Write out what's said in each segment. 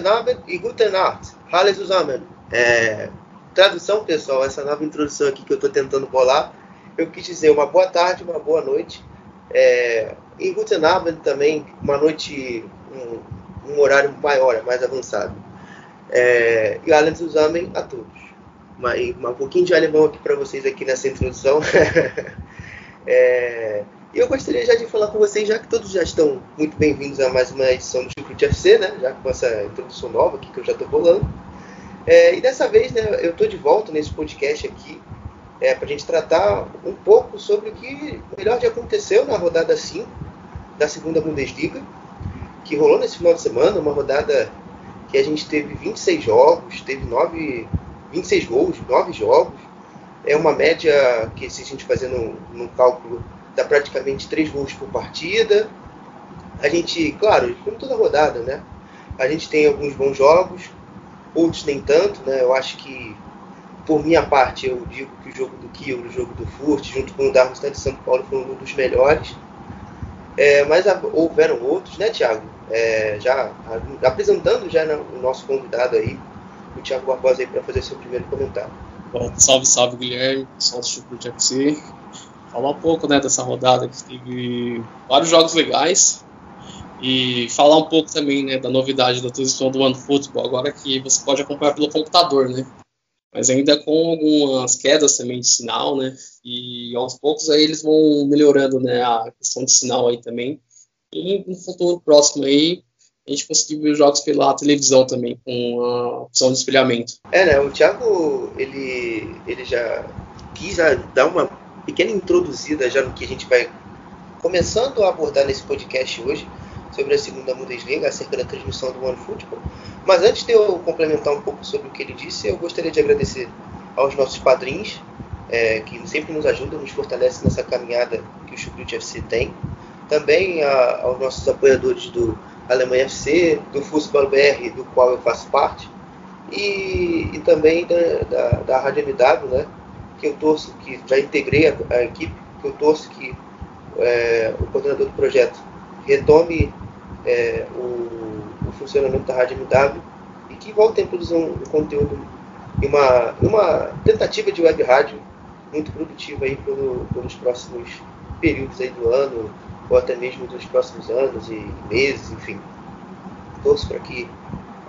Guten Abend e guten Nacht. Hallo zusammen. É, tradução, pessoal, essa nova introdução aqui que eu estou tentando bolar, eu quis dizer uma boa tarde, uma boa noite. É, e guten Abend também, uma noite, um, um horário maior, mais avançado. É, e além zusammen a todos. Uma, e um pouquinho de alemão aqui para vocês aqui nessa introdução. É, e eu gostaria já de falar com vocês, já que todos já estão muito bem-vindos a mais uma edição do Chucrute FC, né? Já com essa introdução nova aqui que eu já estou bolando. É, e dessa vez, né, eu estou de volta nesse podcast aqui é, para a gente tratar um pouco sobre o que melhor de aconteceu na rodada 5 da segunda Bundesliga, que rolou nesse final de semana, uma rodada que a gente teve 26 jogos, teve 9, 26 gols, 9 jogos. É uma média que, se a gente fazer no cálculo, dá praticamente 3 gols por partida. A gente, claro, como toda rodada, né? A gente tem alguns bons jogos, outros nem tanto, né? Eu acho que, por minha parte, eu digo que o jogo do Kiel, o jogo do Furt, junto com o Darmstadt de São Paulo, foi um dos melhores. É, mas houveram outros, né, Thiago? É, já apresentando já né, o nosso convidado aí, o Thiago Barbosa aí para fazer seu primeiro comentário. Bom, salve, salve Guilherme, do Chucrute FC. Falar um pouco né, dessa rodada que teve vários jogos legais e falar um pouco também né, da novidade da transmissão do OneFootball, agora que você pode acompanhar pelo computador, né? Mas ainda com algumas quedas também de sinal, né? E aos poucos aí eles vão melhorando né, a questão de sinal aí também. E no futuro próximo aí a gente conseguir ver os jogos pela televisão também, com a opção de espelhamento. É, né? O Thiago, ele, ele já quis já dar uma pequena introduzida já no que a gente vai começando a abordar nesse podcast hoje sobre a segunda Bundesliga, acerca da transmissão do OneFootball. Mas antes de eu complementar um pouco sobre o que ele disse, eu gostaria de agradecer aos nossos padrinhos, é, que sempre nos ajudam, nos fortalecem nessa caminhada que o Chucrute FC tem. Também a- aos nossos apoiadores do Alemanha FC, do Fußball BR, do qual eu faço parte e, e também da, da, da Rádio MW, né? Que eu torço, que já integrei a, a equipe, que eu torço que é, o coordenador do projeto retome é, o, o funcionamento da Rádio MW e que voltem a produzir um, um conteúdo e uma, uma tentativa de web rádio muito produtiva aí pelo, pelos próximos períodos aí do ano ou até mesmo dos próximos anos e meses, enfim. Torço para que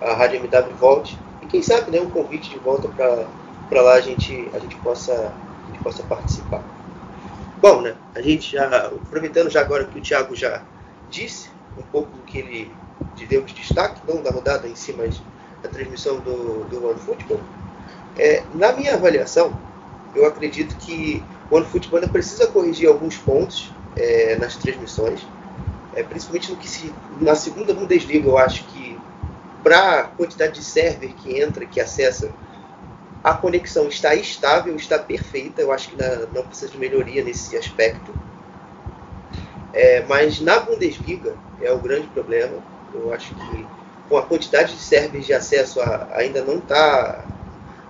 a Rádio MW volte e quem sabe né, um convite de volta para lá a gente, a, gente possa, a gente possa participar. Bom, né, a gente já, aproveitando já agora que o Thiago já disse um pouco do que ele de deu de destaque, não da rodada em si, mas da transmissão do, do OneFootball, é, na minha avaliação, eu acredito que o OneFootball ainda precisa corrigir alguns pontos é, nas transmissões, é, principalmente no que se, na segunda Bundesliga, eu acho que para a quantidade de server que entra, que acessa, a conexão está estável, está perfeita. Eu acho que não precisa de melhoria nesse aspecto. É, mas na Bundesliga é o grande problema. Eu acho que com a quantidade de servers de acesso a- ainda não está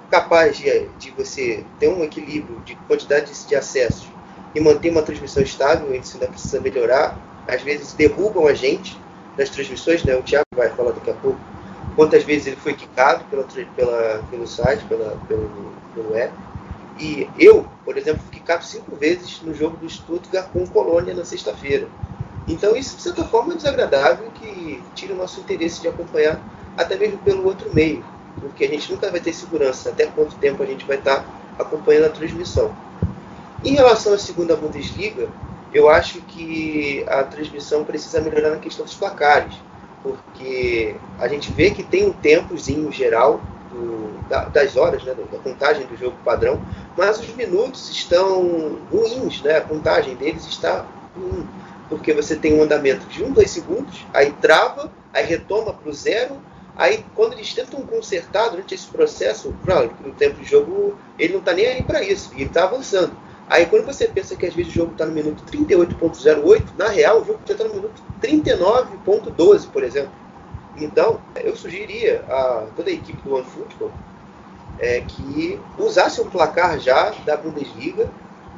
capaz de, de você ter um equilíbrio de quantidade de, acessos e manter uma transmissão estável. Isso ainda precisa melhorar. Às vezes derrubam a gente nas transmissões, né? O Thiago vai falar daqui a pouco quantas vezes ele foi quicado pela, pela, pelo site, pela, pelo, pelo app. E eu, por exemplo, fui quicado cinco vezes no jogo do Stuttgart com Colônia na sexta-feira. Então isso, de certa forma, é desagradável que tira o nosso interesse de acompanhar até mesmo pelo outro meio, porque a gente nunca vai ter segurança até quanto tempo a gente vai estar acompanhando a transmissão. Em relação à segunda Bundesliga, eu acho que a transmissão precisa melhorar na questão dos placares, porque a gente vê que tem um tempozinho geral do, da, das horas, né, da contagem do jogo padrão, mas os minutos estão ruins, né? A contagem deles está ruim, porque você tem um andamento de 1, 2 segundos, aí trava, aí retoma para o zero, aí quando eles tentam consertar durante esse processo, claro, no tempo de jogo ele não está nem aí para isso, ele está avançando. Aí quando você pensa que às vezes o jogo está no minuto 38.08, na real o jogo já está no minuto 39.12, por exemplo. Então, eu sugeriria a toda a equipe do OneFootball é, que usasse um placar já da Bundesliga,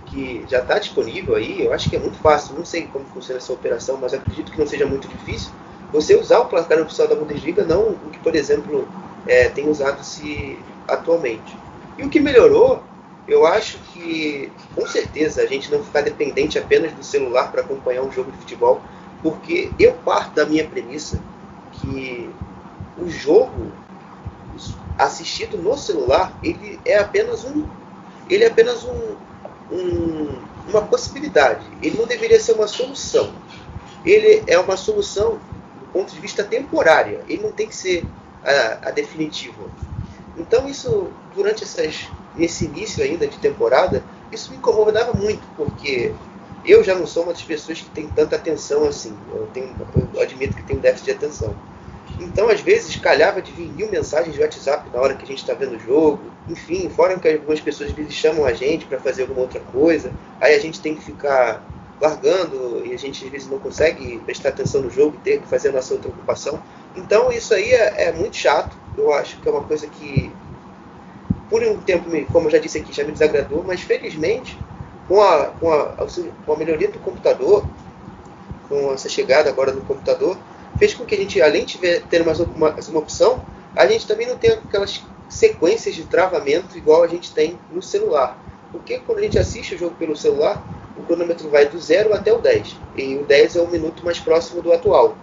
que já está disponível aí. Eu acho que é muito fácil, não sei como funciona essa operação, mas acredito que não seja muito difícil. Você usar o placar oficial da Bundesliga, não o que, por exemplo, é, tem usado-se atualmente. E o que melhorou, eu acho que, com certeza, a gente não ficar dependente apenas do celular para acompanhar um jogo de futebol, porque eu parto da minha premissa que o jogo assistido no celular ele é apenas um ele é apenas um, um, uma possibilidade. Ele não deveria ser uma solução. Ele é uma solução do ponto de vista temporária. Ele não tem que ser a, a definitiva. Então isso durante essas nesse início ainda de temporada isso me incomodava muito porque eu já não sou uma das pessoas que tem tanta atenção assim. Eu, tenho, eu admito que tenho déficit de atenção. Então, às vezes, calhava de vir mil mensagens de WhatsApp na hora que a gente está vendo o jogo. Enfim, fora que algumas pessoas chamam a gente para fazer alguma outra coisa. Aí a gente tem que ficar largando e a gente às vezes não consegue prestar atenção no jogo e ter que fazer a nossa outra ocupação. Então, isso aí é, é muito chato. Eu acho que é uma coisa que, por um tempo, como eu já disse aqui, já me desagradou, mas felizmente com a, com a, com a melhoria do computador, com essa chegada agora do computador, fez com que a gente, além de ter mais uma, uma opção, a gente também não tenha aquelas sequências de travamento igual a gente tem no celular. Porque quando a gente assiste o jogo pelo celular, o cronômetro vai do 0 até o 10. E o 10 é o minuto mais próximo do atual.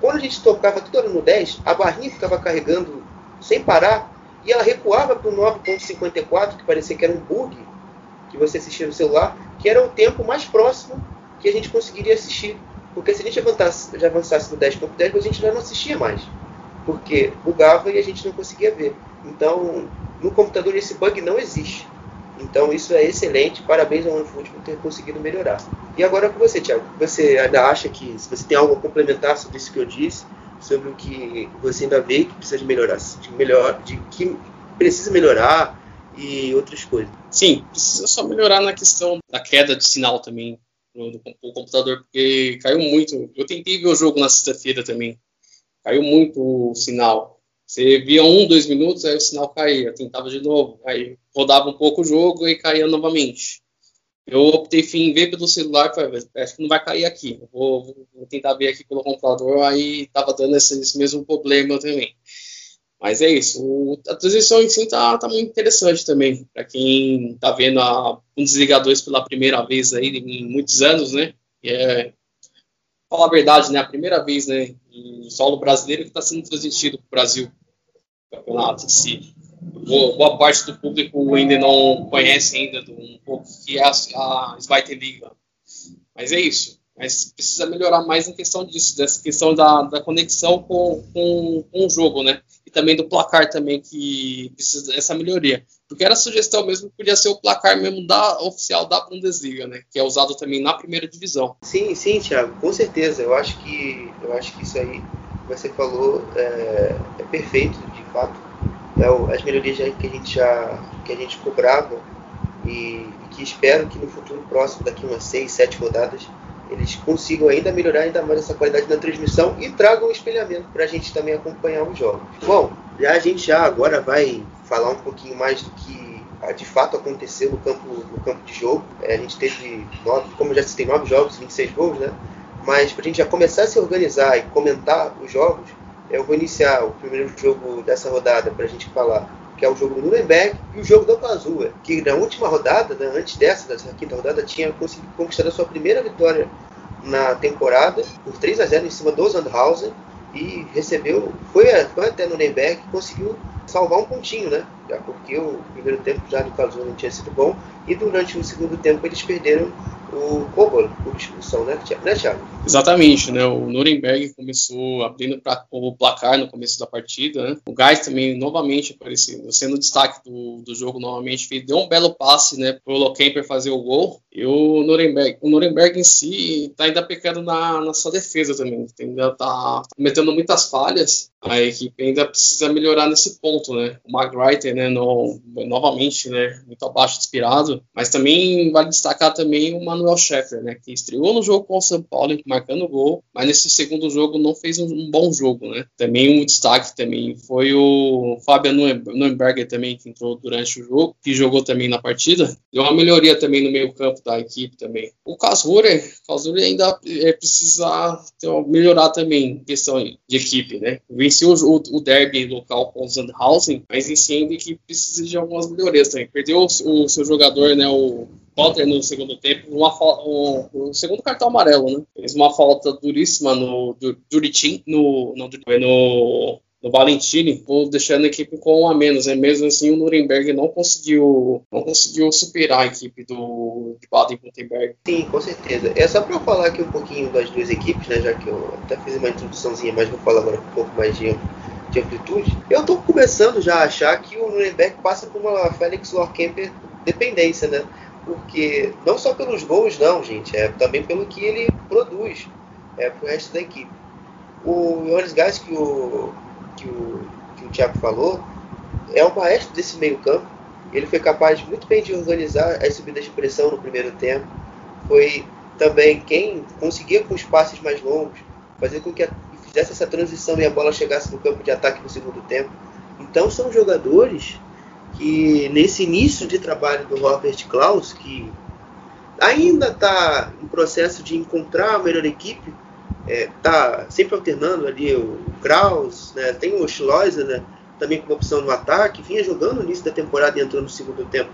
Quando a gente tocava tudo no 10, a barrinha ficava carregando sem parar e ela recuava para o 9.54, que parecia que era um bug, que você assistia no celular, que era o tempo mais próximo que a gente conseguiria assistir. Porque se a gente avançasse, já avançasse no 10.10, a gente já não assistia mais. Porque bugava e a gente não conseguia ver. Então, no computador esse bug não existe. Então isso é excelente, parabéns ao OneFoot por ter conseguido melhorar. E agora com você, Thiago. Você ainda acha que se você tem algo a complementar sobre isso que eu disse, sobre o que você ainda vê que precisa de melhorar, de melhor, de que precisa melhorar, e outras coisas. Sim, precisa só melhorar na questão da queda de sinal também do, do computador, porque caiu muito. Eu tentei ver o jogo na sexta-feira também. Caiu muito o sinal. Você via um, dois minutos, aí o sinal caía, tentava de novo, aí rodava um pouco o jogo e caía novamente. Eu optei em ver pelo celular, falei, acho que não vai cair aqui. Vou, vou, tentar ver aqui pelo computador, aí tava dando esse, esse mesmo problema também. Mas é isso. O, a transição em si tá, tá muito interessante também. Para quem tá vendo a Bundesliga 2 pela primeira vez aí em muitos anos, né? E é, falar a verdade, né? A primeira vez, né? Em solo brasileiro que está sendo transmitido para o Brasil. Campeonato em si. Boa, parte do público ainda não conhece ainda do, um pouco que é a, a Zweite Liga. Mas é isso. Mas precisa melhorar mais em questão disso, dessa questão da, da conexão com, com, com o jogo, né? também do placar também que precisa dessa melhoria. Porque era sugestão mesmo que podia ser o placar mesmo da oficial da Bundesliga, né? Que é usado também na primeira divisão. Sim, sim, Thiago, com certeza. Eu acho que eu acho que isso aí que você falou é, é perfeito, de fato. É as melhorias que a gente já que a gente cobrava e, que espero que no futuro próximo, daqui umas seis, sete rodadas, eles consigam ainda melhorar ainda mais essa qualidade da transmissão e tragam o espelhamento para a gente também acompanhar os jogos. Bom, já a gente já agora vai falar um pouquinho mais do que ah, de fato aconteceu no campo, no campo de jogo. É, a gente teve, nove, como já citei, nove jogos, 26 gols, né? Mas para a gente já começar a se organizar e comentar os jogos, eu vou iniciar o primeiro jogo dessa rodada para a gente falar que é o jogo do Nuremberg, e o jogo do Okazua, que na última rodada, né, antes dessa, dessa quinta rodada, tinha conseguido conquistar a sua primeira vitória na temporada, por 3 a 0 em cima do Sandhausen, e recebeu, foi, foi até Nuremberg e conseguiu salvar um pontinho, né? Já porque o primeiro tempo já do não tinha sido bom, e durante o segundo tempo eles perderam o Kobol por expulsão, né, né Thiago? Exatamente, né? O Nuremberg começou abrindo pra, o placar no começo da partida, né? O Gás também novamente aparecendo, sendo destaque do, do jogo novamente, fez, deu um belo passe, né, pro Lokemper fazer o gol. E o Nuremberg, o Nuremberg em si tá ainda pecando na, na sua defesa também, ainda tá cometendo muitas falhas. A equipe ainda precisa melhorar nesse ponto, né? O McGreiter, né, no, novamente, né, muito abaixo inspirado, mas também vale destacar também o Manuel Scheffer, né, que estreou no jogo com o São Paulo, marcando gol, mas nesse segundo jogo não fez um, um bom jogo, né? Também um destaque também foi o Fabian Nürnberger também, que entrou durante o jogo, que jogou também na partida. Deu uma melhoria também no meio campo da equipe também. O Kasure, Kasure ainda é, precisa melhorar também questão de equipe, né? Venceu o, o derby local com o Sandhausen, mas ainda que precisa de algumas melhorias também. Perdeu o, o seu jogador, né, o Potter no segundo tempo, uma um, um, segundo cartão amarelo, né? Fez uma falta duríssima no Duritin, no, no, no do Valentini, vou deixando a equipe com um a menos. Né? Mesmo assim, o Nuremberg não conseguiu, não conseguiu superar a equipe do de Baden-Württemberg. Sim, com certeza. É só para falar aqui um pouquinho das duas equipes, né? Já que eu até fiz uma introduçãozinha, mas vou falar agora um pouco mais de, de amplitude. Eu estou começando já a achar que o Nuremberg passa por uma Felix Warkemper dependência, né? Porque não só pelos gols, não, gente, é também pelo que ele produz é, para o resto da equipe. O Johannes Gás, que o que o, que o Thiago falou, é o maestro desse meio campo. Ele foi capaz muito bem de organizar as subidas de pressão no primeiro tempo. Foi também quem conseguia com os passes mais longos, fazer com que a, fizesse essa transição e a bola chegasse no campo de ataque no segundo tempo. Então são jogadores que nesse início de trabalho do Robert Klaus, que ainda está em processo de encontrar a melhor equipe, é, tá sempre alternando ali o Kraus, né? tem o Schleuser né? também como opção no ataque, vinha jogando no início da temporada e entrou no segundo tempo.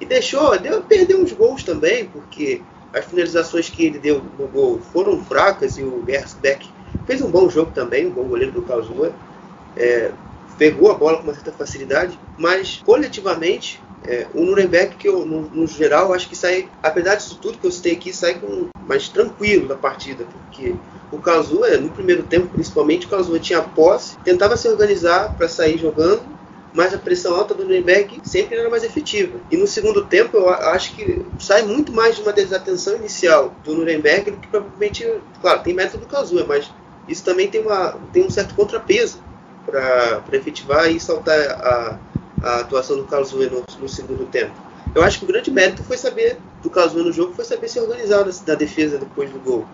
E deixou, deu, perdeu uns gols também, porque as finalizações que ele deu no gol foram fracas e o Gersbeck fez um bom jogo também, um bom goleiro do Karlsruhe. É, pegou a bola com uma certa facilidade, mas coletivamente é, o Nuremberg, que eu, no, no, geral, acho que sai, apesar disso tudo que eu citei aqui, sai com, mais tranquilo da partida, porque o Kazuya, no primeiro tempo principalmente, o Kazuya tinha posse, tentava se organizar para sair jogando, mas a pressão alta do Nuremberg sempre era mais efetiva. E no segundo tempo, eu acho que sai muito mais de uma desatenção inicial do Nuremberg do que provavelmente, claro, tem método do Kazuya, mas isso também tem, uma, tem um certo contrapeso para efetivar e saltar a, a atuação do Karlsruhe no, no, segundo tempo. Eu acho que o grande mérito foi saber do Karlsruhe no jogo foi saber se organizar na defesa depois do gol.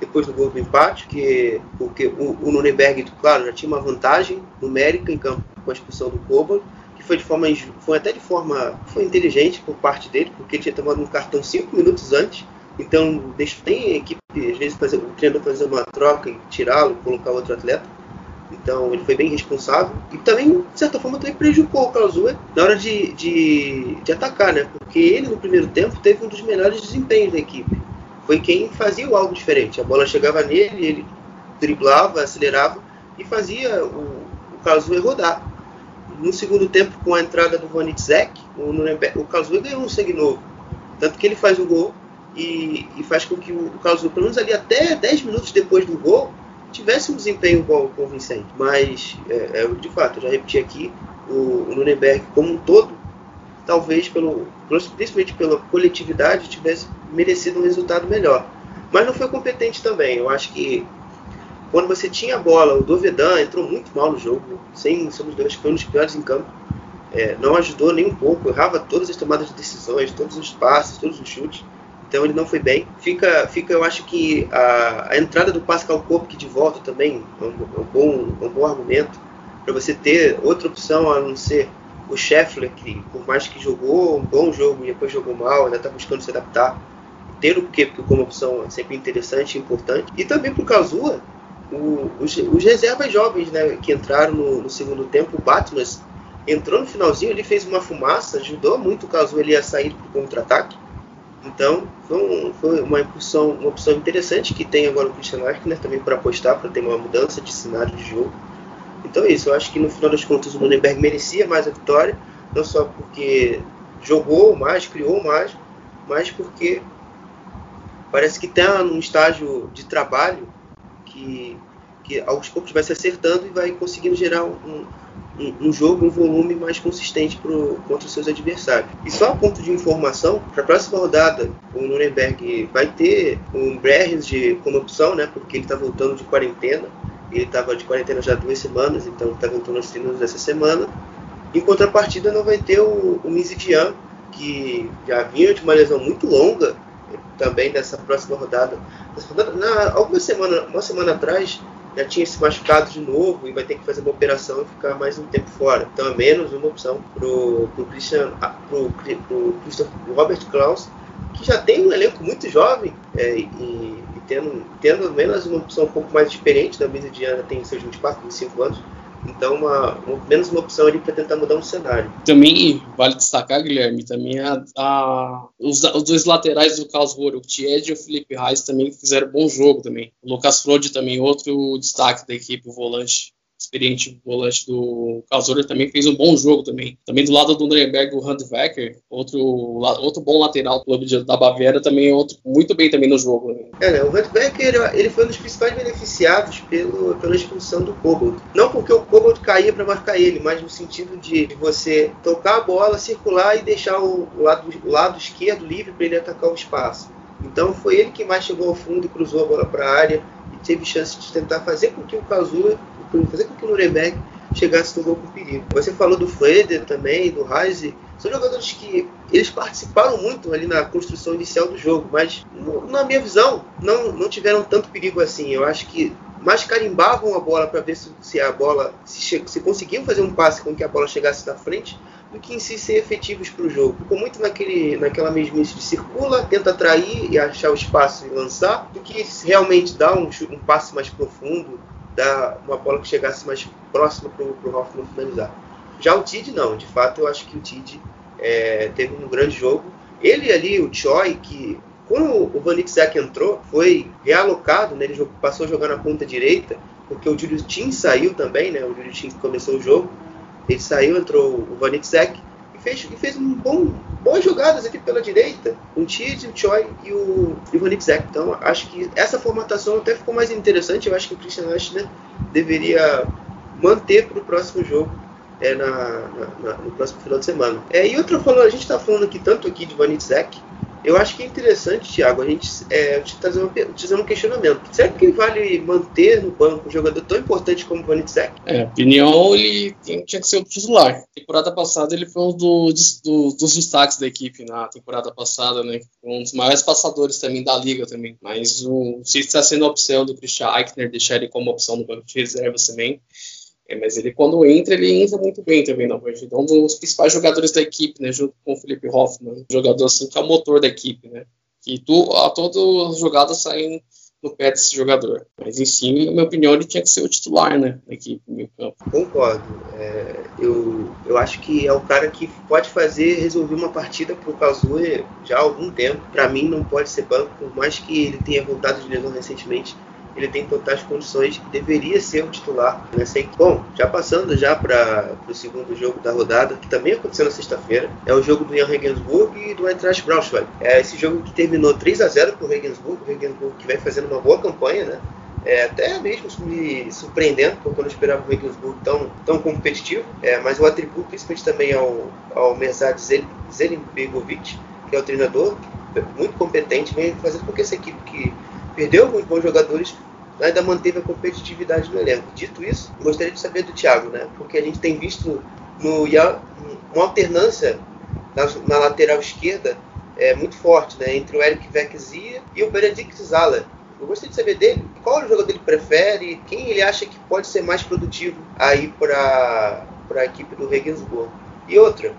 Depois do gol do empate, que, porque o, o Nuremberg, claro, já tinha uma vantagem numérica em campo com a expulsão do Kobo, que foi de forma foi até de forma foi inteligente por parte dele, porque ele tinha tomado um cartão cinco minutos antes. Então, deixa, tem a equipe, às vezes, fazer, o treinador fazer uma troca e tirá-lo, colocar outro atleta. Então ele foi bem responsável e também, de certa forma, também prejudicou o Klausua na hora de, de, de, atacar, né? Porque ele no primeiro tempo teve um dos melhores desempenhos da equipe. Foi quem fazia algo diferente. A bola chegava nele, ele driblava, acelerava e fazia o, o rodar. No segundo tempo, com a entrada do Vonitzek, o, Nuremberg, o ganhou um sangue novo. Tanto que ele faz o gol e, e faz com que o, Karlsruhe, pelo menos ali até 10 minutos depois do gol, tivesse um desempenho convincente. Mas, é, é, de fato, já repeti aqui, o, o Nuremberg como um todo, talvez, pelo, principalmente pela coletividade, tivesse merecido um resultado melhor. Mas não foi competente também. Eu acho que quando você tinha a bola, o Dovedan entrou muito mal no jogo, sem somos dois, foi um dos piores em campo. É, não ajudou nem um pouco, errava todas as tomadas de decisões, todos os passes, todos os chutes então ele não foi bem. Fica, fica eu acho que a, a entrada do Pascal Kopke de volta também é um, é um bom, é um bom argumento para você ter outra opção a não ser o Scheffler, que por mais que jogou um bom jogo e depois jogou mal, ainda está buscando se adaptar. Ter o Kepke como opção é sempre interessante e importante. E também para o Kazuha, os, reservas jovens né, que entraram no, no segundo tempo, o Batmas entrou no finalzinho, ele fez uma fumaça, ajudou muito o Kazuha ele a sair para o contra-ataque. Então, foi, foi uma, uma opção interessante que tem agora o Christian Eichner também para apostar, para ter uma mudança de cenário de jogo. Então é isso, eu acho que no final das contas o Nuremberg merecia mais a vitória, não só porque jogou mais, criou mais, mas porque parece que está num estágio de trabalho que, que aos poucos vai se acertando e vai conseguindo gerar um, um, um jogo, um volume mais consistente pro, contra os seus adversários. E só a ponto de informação, para a próxima rodada, o Nuremberg vai ter um Brehens de como opção, né? Porque ele está voltando de quarentena. Ele estava de quarentena já há duas semanas, então está voltando aos treinos dessa semana. Em contrapartida, não vai ter o, o Mizidian, que já vinha de uma lesão muito longa, também dessa próxima rodada. Na, algumas semana, uma semana atrás, já tinha se machucado de novo e vai ter que fazer uma operação e ficar mais um tempo fora. Então é menos uma opção pro, pro Christian, ah, pro, pro, pro Robert Klaus, que já tem um elenco muito jovem é, e, e, tendo, tendo menos uma opção um pouco mais experiente, da mesa Diana tem seus 24, 25 anos, então, uma, uma, menos uma opção ali para tentar mudar um cenário. Também vale destacar, Guilherme, também a, a os, os, dois laterais do Karlsruhe, o Tied e o Felipe Reis, também fizeram bom jogo também. O Lucas Frode também, outro destaque da equipe, o volante experiente volante do Karlsruhe também fez um bom jogo também. Também do lado do Nuremberg, o Handwerker, outro, outro bom lateral do clube da Baviera, também outro muito bem também no jogo. Né? É, o Handwerker ele foi um dos principais beneficiados pelo, pela expulsão do Kobold. Não porque o Kobold caía para marcar ele, mas no sentido de você tocar a bola, circular e deixar o, o lado, o lado esquerdo livre para ele atacar o espaço. Então foi ele que mais chegou ao fundo e cruzou a bola para a área e teve chance de tentar fazer com que o Kazuya fazer com que o Nuremberg chegasse no gol com perigo. Você falou do Freder também, do Reise, são jogadores que eles participaram muito ali na construção inicial do jogo, mas na minha visão não, não tiveram tanto perigo assim. Eu acho que mais carimbavam a bola para ver se, se, a bola se, se conseguiam fazer um passe com que a bola chegasse na frente do que em si ser efetivos para o jogo. Ficou muito naquele, naquela mesmice de circula, tenta atrair e achar o espaço e lançar, do que realmente dar um, um passe mais profundo, dar uma bola que chegasse mais próxima para o Hoffman finalizar. Já o Tid não, de fato eu acho que o Tid é, teve um grande jogo. Ele ali, o Choi, que quando o Van entrou, foi realocado, né, ele passou a jogar na ponta direita, porque o Julius Tim saiu também, né, o Julius Tim começou o jogo, ele saiu, entrou o Van Zek, fez, e fez um bom, boas jogadas aqui pela direita, o Tid, o Choi e o Ivanik Zek. Então, acho que essa formatação até ficou mais interessante. Eu acho que o Christian Aschner deveria manter para o próximo jogo. É, na, na, na, no próximo final de semana. É, e outra falando, a gente está falando aqui tanto aqui de Zek, eu acho que é interessante, Thiago, a gente é, te trazer, trazer um questionamento. Será que vale manter no banco um jogador tão importante como o Vanitsek? É, opinião, ele tinha que ser o titular. Temporada passada ele foi um dos, do, dos destaques da equipe na temporada passada, né? Um dos maiores passadores também da liga também. Mas o, se está sendo a opção do Christian Eichner deixar ele como opção no banco de reservas também. É, mas ele, quando entra, ele entra muito bem também na partida. É um dos principais jogadores da equipe, né? Junto com o Felipe Hoffmann. jogador assim que é o motor da equipe, né? Que tu, a as jogadas saem no pé desse jogador. Mas em si, na minha opinião, ele tinha que ser o titular, né? Da equipe, no meio campo. Concordo. É, eu, eu acho que é o cara que pode fazer, resolver uma partida pro Kazuya já há algum tempo. Para mim, não pode ser banco, por mais que ele tenha voltado de lesão recentemente ele tem totais condições, deveria ser o titular nessa equipe. Bom, já passando já para o segundo jogo da rodada, que também aconteceu na sexta-feira, é o jogo do Jan Regensburg e do Eintracht Braunschweig. É esse jogo que terminou 3 a 0 para o Regensburg, o Regensburg que vem fazendo uma boa campanha, né? É, até mesmo me surpreendendo, porque eu não esperava o Regensburg tão, tão competitivo, é, mas o atributo principalmente também ao, ao Merzad Zelenbegovic, que é o treinador, muito competente, vem fazendo com que essa equipe que perdeu alguns bons jogadores, ainda manteve a competitividade no elenco. Dito isso, gostaria de saber do Thiago, né? Porque a gente tem visto no uma alternância na, na lateral esquerda é, muito forte, né? Entre o Eric Vexia e o Benedict Zala. Eu gostaria de saber dele, qual o jogador ele prefere, quem ele acha que pode ser mais produtivo aí para a equipe do Regensburg. E outra,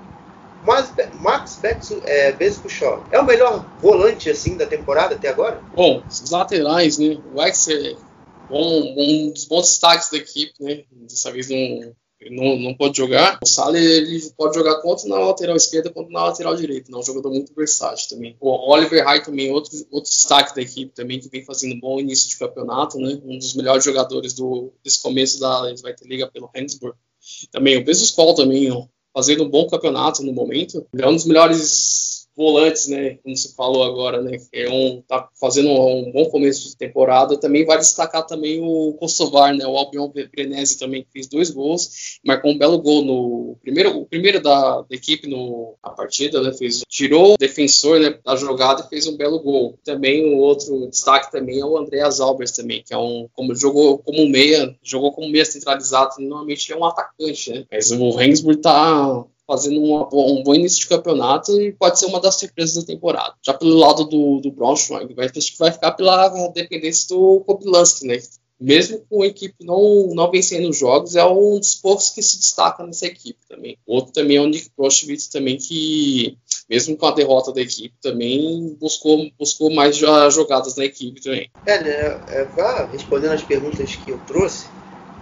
Max é, é o melhor volante assim da temporada até agora? Bom, os laterais, né? O X é bom, um dos bons destaques da equipe, né? Dessa vez não, não, não pode jogar. O Salah ele pode jogar tanto na lateral esquerda quanto na lateral direita. É um jogador muito versátil também. O Oliver High também, outro, outro destaque da equipe também, que vem fazendo um bom início de campeonato, né? Um dos melhores jogadores do, desse começo da Liga pelo Handsburg. Também o Bezos também, ó, fazendo um bom campeonato no momento. É um dos melhores volantes, né, como você falou agora, né, que é um, tá fazendo um bom começo de temporada, também vai destacar também o Kosovar, né, o Albion Venezi também, que fez dois gols, marcou um belo gol no primeiro, o primeiro da, da equipe no, na partida, né, fez, tirou o defensor né, da jogada e fez um belo gol. Também o outro destaque também é o Andreas Albers também, que é um, como jogou como meia, jogou como meia centralizado, normalmente é um atacante, né, mas o Rensburg tá fazendo uma, um bom início de campeonato e pode ser uma das surpresas da temporada. Já pelo lado do, do Braunschweig, vai, acho que vai ficar pela dependência do Kobilanski, né? Mesmo com a equipe não, não vencendo os jogos, é um dos poucos que se destaca nessa equipe também. Outro também é o Nick Prochwitz também, que mesmo com a derrota da equipe também buscou, buscou mais jogadas na equipe também. É, né, é, respondendo as perguntas que eu trouxe,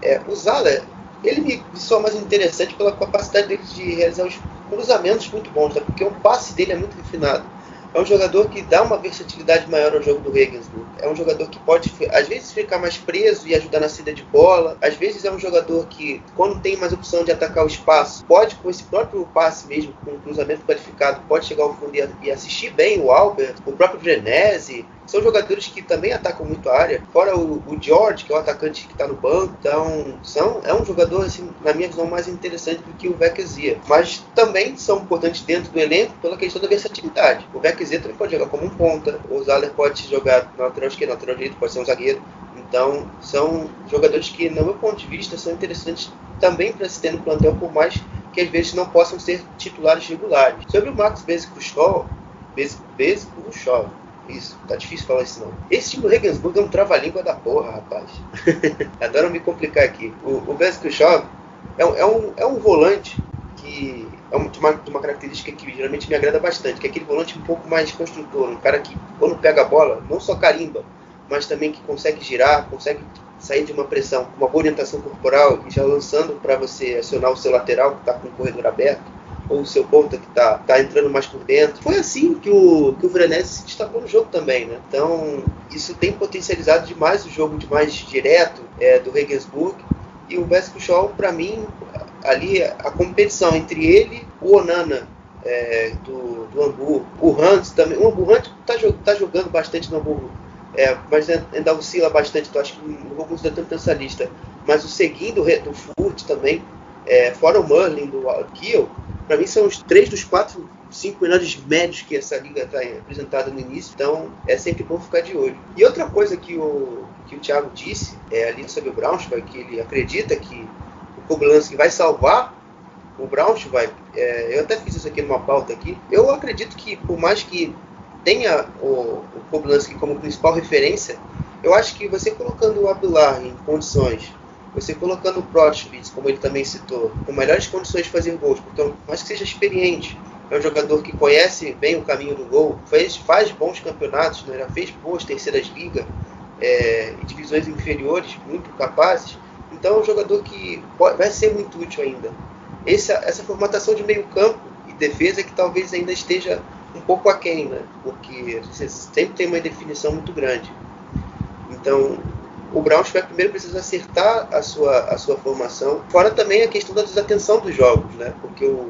é, o Zala ele me soa mais interessante pela capacidade dele de realizar os cruzamentos muito bons, tá? porque o passe dele é muito refinado. É um jogador que dá uma versatilidade maior ao jogo do Regensburg. É um jogador que pode, às vezes, ficar mais preso e ajudar na saída de bola. Às vezes, é um jogador que, quando tem mais opção de atacar o espaço, pode, com esse próprio passe mesmo, com um cruzamento qualificado, pode chegar ao fundo e assistir bem o Albert, o próprio Genese são jogadores que também atacam muito a área. Fora o, o George, que é o atacante que está no banco. Então, são, é um jogador, assim, na minha visão, mais interessante do que o Vecchia. Mas também são importantes dentro do elenco pela questão da versatilidade. O também pode jogar como um ponta. O Zaller pode jogar na lateral esquerda, na lateral direita, pode ser um zagueiro. Então, são jogadores que, no meu ponto de vista, são interessantes também para se ter no plantel, por mais que às vezes não possam ser titulares regulares. Sobre o Max Bezikushov, Bezikushov, isso, tá difícil falar isso não. Esse time do Regensburg é um trava-língua da porra, rapaz. Adoro me complicar aqui. O, o Veskushov é, é, um, é um volante que é uma, uma característica que geralmente me agrada bastante, que é aquele volante um pouco mais construtor, um cara que quando pega a bola, não só carimba, mas também que consegue girar, consegue sair de uma pressão, com uma boa orientação corporal e já lançando para você acionar o seu lateral que está com o corredor aberto ou o seu ponta que está tá entrando mais por dentro. Foi assim que o, que o se destacou no jogo também, né? Então, isso tem potencializado demais o jogo de mais direto é, do Regensburg. E o Vesco Shaw, para mim, ali a competição entre ele, o Onana é, do, do Hamburgo, o Hans também. O Hamburgo está tá jogando bastante no Hamburgo, é, mas ainda oscila bastante, então acho que não vou considerar tanto nessa lista. Mas o seguindo do Furt também, é, fora o Merlin do Kiel, para mim são os três dos quatro, cinco melhores médios que essa liga está apresentada no início. Então é sempre bom ficar de olho. E outra coisa que o, que o Thiago disse é, ali sobre o Braunschweig, que ele acredita que o Koblanski vai salvar o Braunschweig. É, eu até fiz isso aqui numa pauta aqui. Eu acredito que por mais que tenha o, o como principal referência, eu acho que você colocando o Abdullah em condições você colocando o Protschwitz, como ele também citou, com melhores condições de fazer gols, então, mais que seja experiente, é um jogador que conhece bem o caminho do gol, faz, faz bons campeonatos, né? já fez boas terceiras ligas é, divisões inferiores, muito capazes. Então é um jogador que pode, vai ser muito útil ainda. Essa, essa formatação de meio campo e defesa que talvez ainda esteja um pouco aquém, né? porque você sempre tem uma definição muito grande. Então, o Braunschweig primeiro precisa acertar a sua, a sua formação. Fora também a questão da desatenção dos jogos, né? Porque o,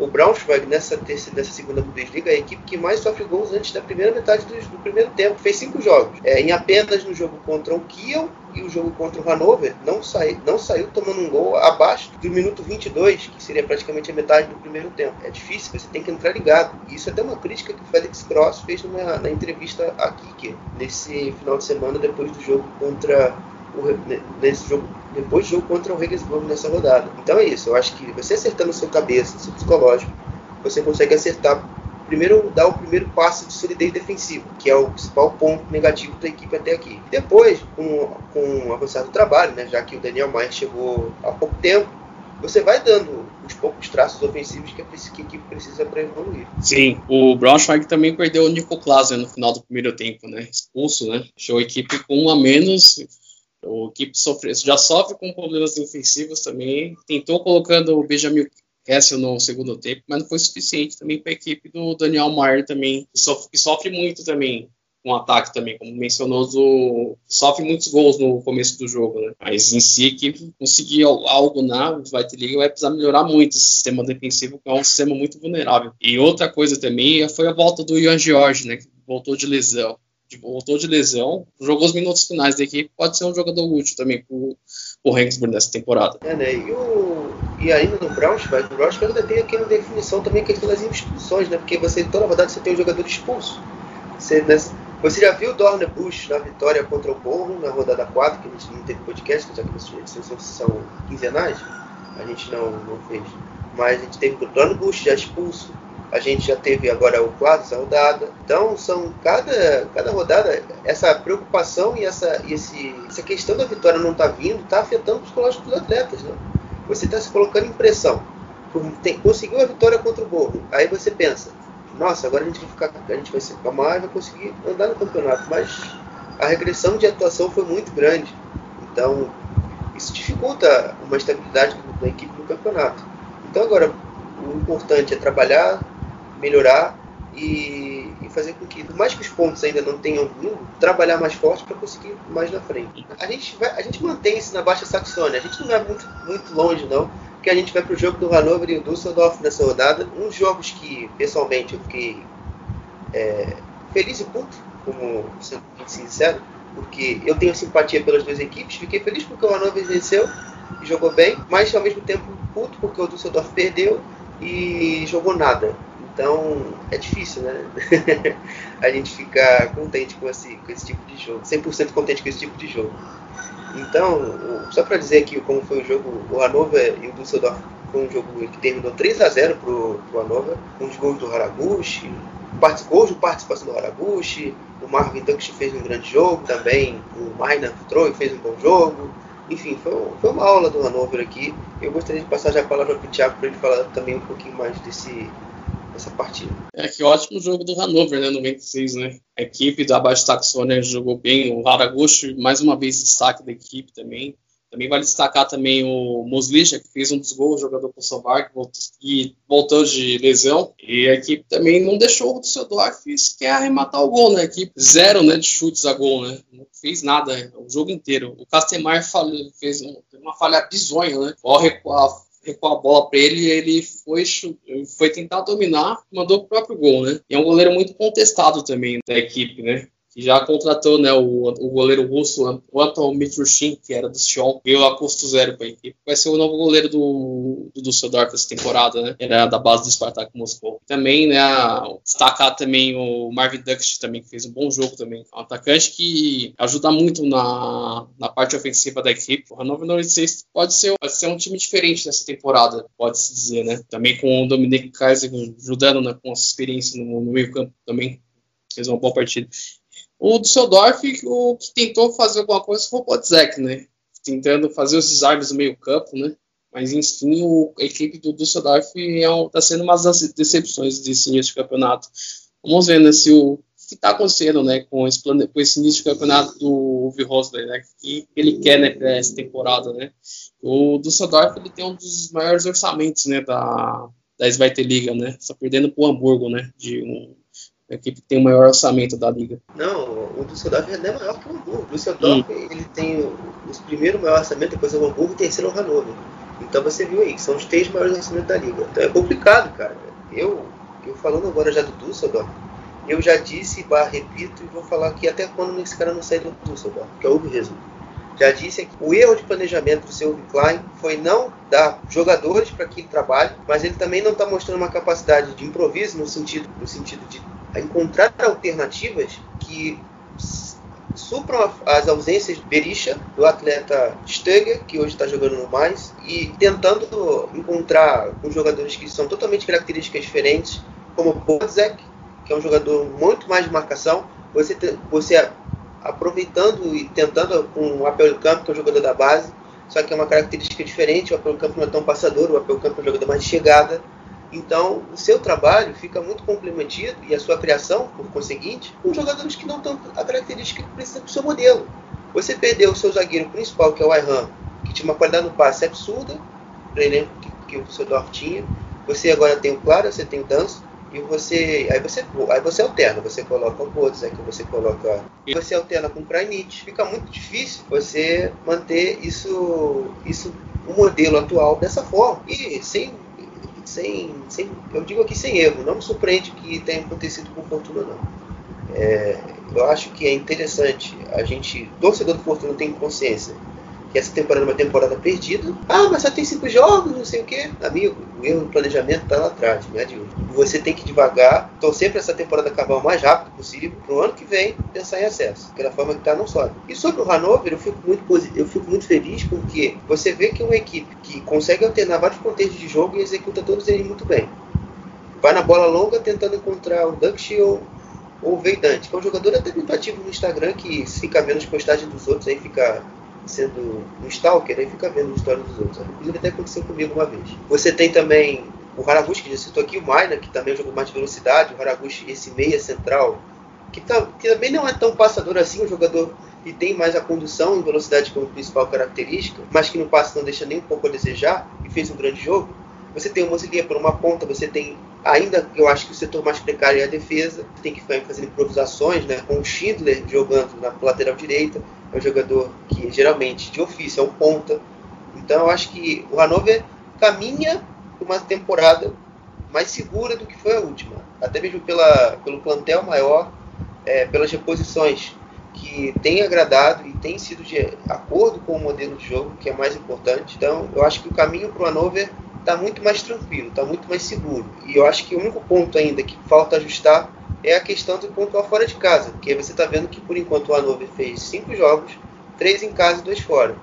o Braunschweig, nessa, nessa segunda Bundesliga, é a equipe que mais sofre gols antes da primeira metade do, do primeiro tempo. Fez cinco jogos. É, em apenas no jogo contra o Kiel e o jogo contra o Hannover, não, sai, não saiu tomando um gol abaixo do minuto 22, que seria praticamente a metade do primeiro tempo. É difícil, você tem que entrar ligado. E isso é até uma crítica que o Felix Cross fez numa, na entrevista aqui, nesse final de semana, depois do jogo contra nesse jogo depois do jogo contra o Regensburg nessa rodada. Então é isso, eu acho que você acertando sua cabeça, seu psicológico, você consegue acertar primeiro dar o primeiro passo de solidez defensiva, que é o principal ponto negativo da equipe até aqui. Depois, com, com o avançar do trabalho, né, já que o Daniel Maier chegou há pouco tempo, você vai dando os poucos traços ofensivos que a, que a equipe precisa para evoluir. Sim, o Braunschweig também perdeu o Nico Klaas no final do primeiro tempo, né? Expulso, né? Deixou a equipe com um a menos o equipe sofre, já sofre com problemas defensivos também. Tentou colocando o Benjamin Kessel no segundo tempo, mas não foi suficiente também para a equipe do Daniel Maier também, que sofre, que sofre, muito também um ataque também, como mencionou, sofre muitos gols no começo do jogo, né? Mas em si, que conseguir algo na White League vai precisar melhorar muito esse sistema defensivo, que é um sistema muito vulnerável. E outra coisa também foi a volta do Ian George, né? Que voltou de lesão. Voltou de lesão, jogou os minutos finais da equipe, pode ser um jogador útil também pro, o Regensburg nessa temporada. É, né? E, o, e ainda no Braunschweig, o Braunschweig ainda tem aquela definição também que é das expulsões, né? Porque você, toda rodada você tem um jogador expulso. Você, né, você já viu o Dorner Bush na vitória contra o Borro, na rodada 4, que a gente não teve podcast, já que as edições são quinzenais, a gente não, não fez. Mas a gente teve o Dorner Bush já expulso, a gente já teve agora o quadro, essa rodada. Então, são cada, cada rodada, essa preocupação e essa, e esse, essa questão da vitória não estar tá vindo, está afetando o psicológico dos atletas. Né? Você está se colocando em pressão. Tem, conseguiu a vitória contra o Borro. Aí você pensa, nossa, agora a gente vai ficar, a gente vai se acalmar e vai conseguir andar no campeonato. Mas a regressão de atuação foi muito grande. Então, isso dificulta uma estabilidade da equipe no campeonato. Então, agora, o importante é trabalhar melhorar e, e, fazer com que, por mais que os pontos ainda não tenham vindo, trabalhar mais forte para conseguir mais na frente. A gente, vai, a gente mantém isso na Baixa Saxônia, a gente não vai muito, muito longe não, porque a gente vai para o jogo do Hannover e o Düsseldorf nessa rodada, uns jogos que, pessoalmente, eu fiquei é, feliz e puto, como sendo sincero, porque eu tenho simpatia pelas duas equipes, fiquei feliz porque o Hannover venceu e jogou bem, mas ao mesmo tempo puto porque o Düsseldorf perdeu e jogou nada. Então é difícil, né? a gente ficar contente com esse, com esse tipo de jogo, 100% contente com esse tipo de jogo. Então, só para dizer aqui como foi o jogo, o Hannover e o Düsseldorf foi um jogo que terminou 3 a 0 pro, pro Hannover, com os gols do Haraguchi, gols de participação do Haraguchi, o Marvin Dunkst fez um grande jogo também, o Maina e fez um bom jogo. Enfim, foi, foi uma aula do Hannover aqui. Eu gostaria de passar já a palavra para o Thiago para ele falar também um pouquinho mais desse, essa partida. É que ótimo jogo do Hannover, né, no 26, né? A equipe da Baixa Saxônia jogou bem, o Haraguchi mais uma vez destaque da equipe também. Também vale destacar também o Muslicha, que fez um dos gols, jogador Kosovar, que voltou de lesão. E a equipe também não deixou o Düsseldorf quer arrematar o gol, né? A equipe zero né, de chutes a gol, né? Não fez nada o jogo inteiro. O Castemar fez uma falha bizonha, né? Ao recuar recuar a bola para ele ele foi, foi tentar dominar, mandou o próprio gol, né? E é um goleiro muito contestado também da equipe, né? Que já contratou né, o, o goleiro russo, o Anton Mitrushin, que era do Sion, veio a custo zero para a equipe. Vai ser o novo goleiro do, do Düsseldorf essa temporada, né? É da base do Spartak Moscou. Também, né, destacar também o Marvin Dux, também, que fez um bom jogo também. Um atacante que ajuda muito na, na parte ofensiva da equipe. O Hannover 96 pode ser, pode ser um time diferente nessa temporada, pode-se dizer, né? Também com o Dominic Kaiser ajudando né, com a experiência no, no meio campo também. Fez uma boa partida. O Düsseldorf, o que tentou fazer alguma coisa foi o Podzek, né? Tentando fazer os desarmes no meio campo, né? Mas, enfim, o, a equipe do Düsseldorf está é tá sendo uma das decepções desse início de campeonato. Vamos ver né, se o que está acontecendo né, com, esse, com esse início de campeonato do Virosler, né? que ele quer né, para essa temporada. Né? O Düsseldorf ele tem um dos maiores orçamentos né, da, da Zweite Liga, né? Só perdendo para o Hamburgo, né? De um a equipe que tem o maior orçamento da liga. Não, o Düsseldorf é maior que o Hamburgo. O Düsseldorf hum. ele tem o, o primeiro maior orçamento, depois é o Hamburgo e o terceiro é o Hannover. Então você viu aí que são os três maiores orçamentos da liga. Então é complicado, cara. Eu, eu falando agora já do Düsseldorf, eu já disse, barra, repito, e vou falar aqui até quando esse cara não sair do Düsseldorf, que é o Rezo. Já disse que o erro de planejamento do seu Klein foi não dar jogadores para que ele trabalhe, mas ele também não está mostrando uma capacidade de improviso no sentido, no sentido de encontrar alternativas que supram as ausências de Berisha, do atleta Stöger, que hoje está jogando no mais, e tentando encontrar com jogadores que são totalmente características diferentes, como Bozek, que é um jogador muito mais de marcação, você, você aproveitando e tentando com o Apel Campo, que é um jogador da base, só que é uma característica diferente, o Apel Campo não é tão passador, o Apel Campo é um jogador mais de chegada, então, o seu trabalho fica muito comprometido e a sua criação, por conseguinte, com jogadores que não têm a característica que precisa do seu modelo. Você perdeu o seu zagueiro principal, que é o Ayhan, que tinha uma qualidade no passe absurda, elenco que, que o Düsseldorf tinha. Você agora tem o Clara, você tem o e você aí você aí você alterna, você coloca o Bodzek, você coloca você alterna com o Krajnic, fica muito difícil você manter isso isso o modelo atual dessa forma e sem sem, sem eu digo aqui sem erro, não me surpreende que tenha acontecido com Fortuna não. É, eu acho que é interessante a gente, torcedor do Fortuna tem consciência que essa temporada é uma temporada perdida. Ah, mas só tem cinco jogos, não sei o quê. Amigo, o erro do planejamento está lá atrás, não é de hoje. Você tem que devagar, torcer para essa temporada acabar o mais rápido possível, para o ano que vem pensar em acesso. Pela forma que está, não sobe. E sobre o Hanover, eu fico, muito, eu fico muito feliz porque você vê que é uma equipe que consegue alternar vários contextos de jogo e executa todos eles muito bem. Vai na bola longa tentando encontrar o Dunkshi ou o Veidante, que é um jogador até muito ativo no Instagram, que fica vendo as postagens dos outros, aí fica sendo um stalker, aí fica vendo a história dos outros. Inclusive até aconteceu comigo uma vez. Você tem também o Haraguchi, que já citou aqui, o Maina, que também jogou mais de velocidade, o Haraguchi, esse meia central, que, tá, que também não é tão passador assim, um jogador que tem mais a condução em velocidade como principal característica, mas que no passe não deixa nem um pouco a desejar e fez um grande jogo. Você tem o Mozilia por uma ponta, você tem ainda eu acho que o setor mais precário é a defesa, tem que fazendo improvisações, né, com o Schindler jogando na lateral direita, é um jogador que geralmente de ofício é um ponta. Então eu acho que o Hannover caminha uma temporada mais segura do que foi a última, até mesmo pela, pelo plantel maior, é, pelas reposições que tem agradado e tem sido de acordo com o modelo de jogo, que é mais importante. Então eu acho que o caminho para o Hannover está muito mais tranquilo, está muito mais seguro. E eu acho que o único ponto ainda que falta ajustar é a questão do pontuar fora de casa, porque você está vendo que por enquanto o Hannover fez cinco jogos, três em casa e dois fora.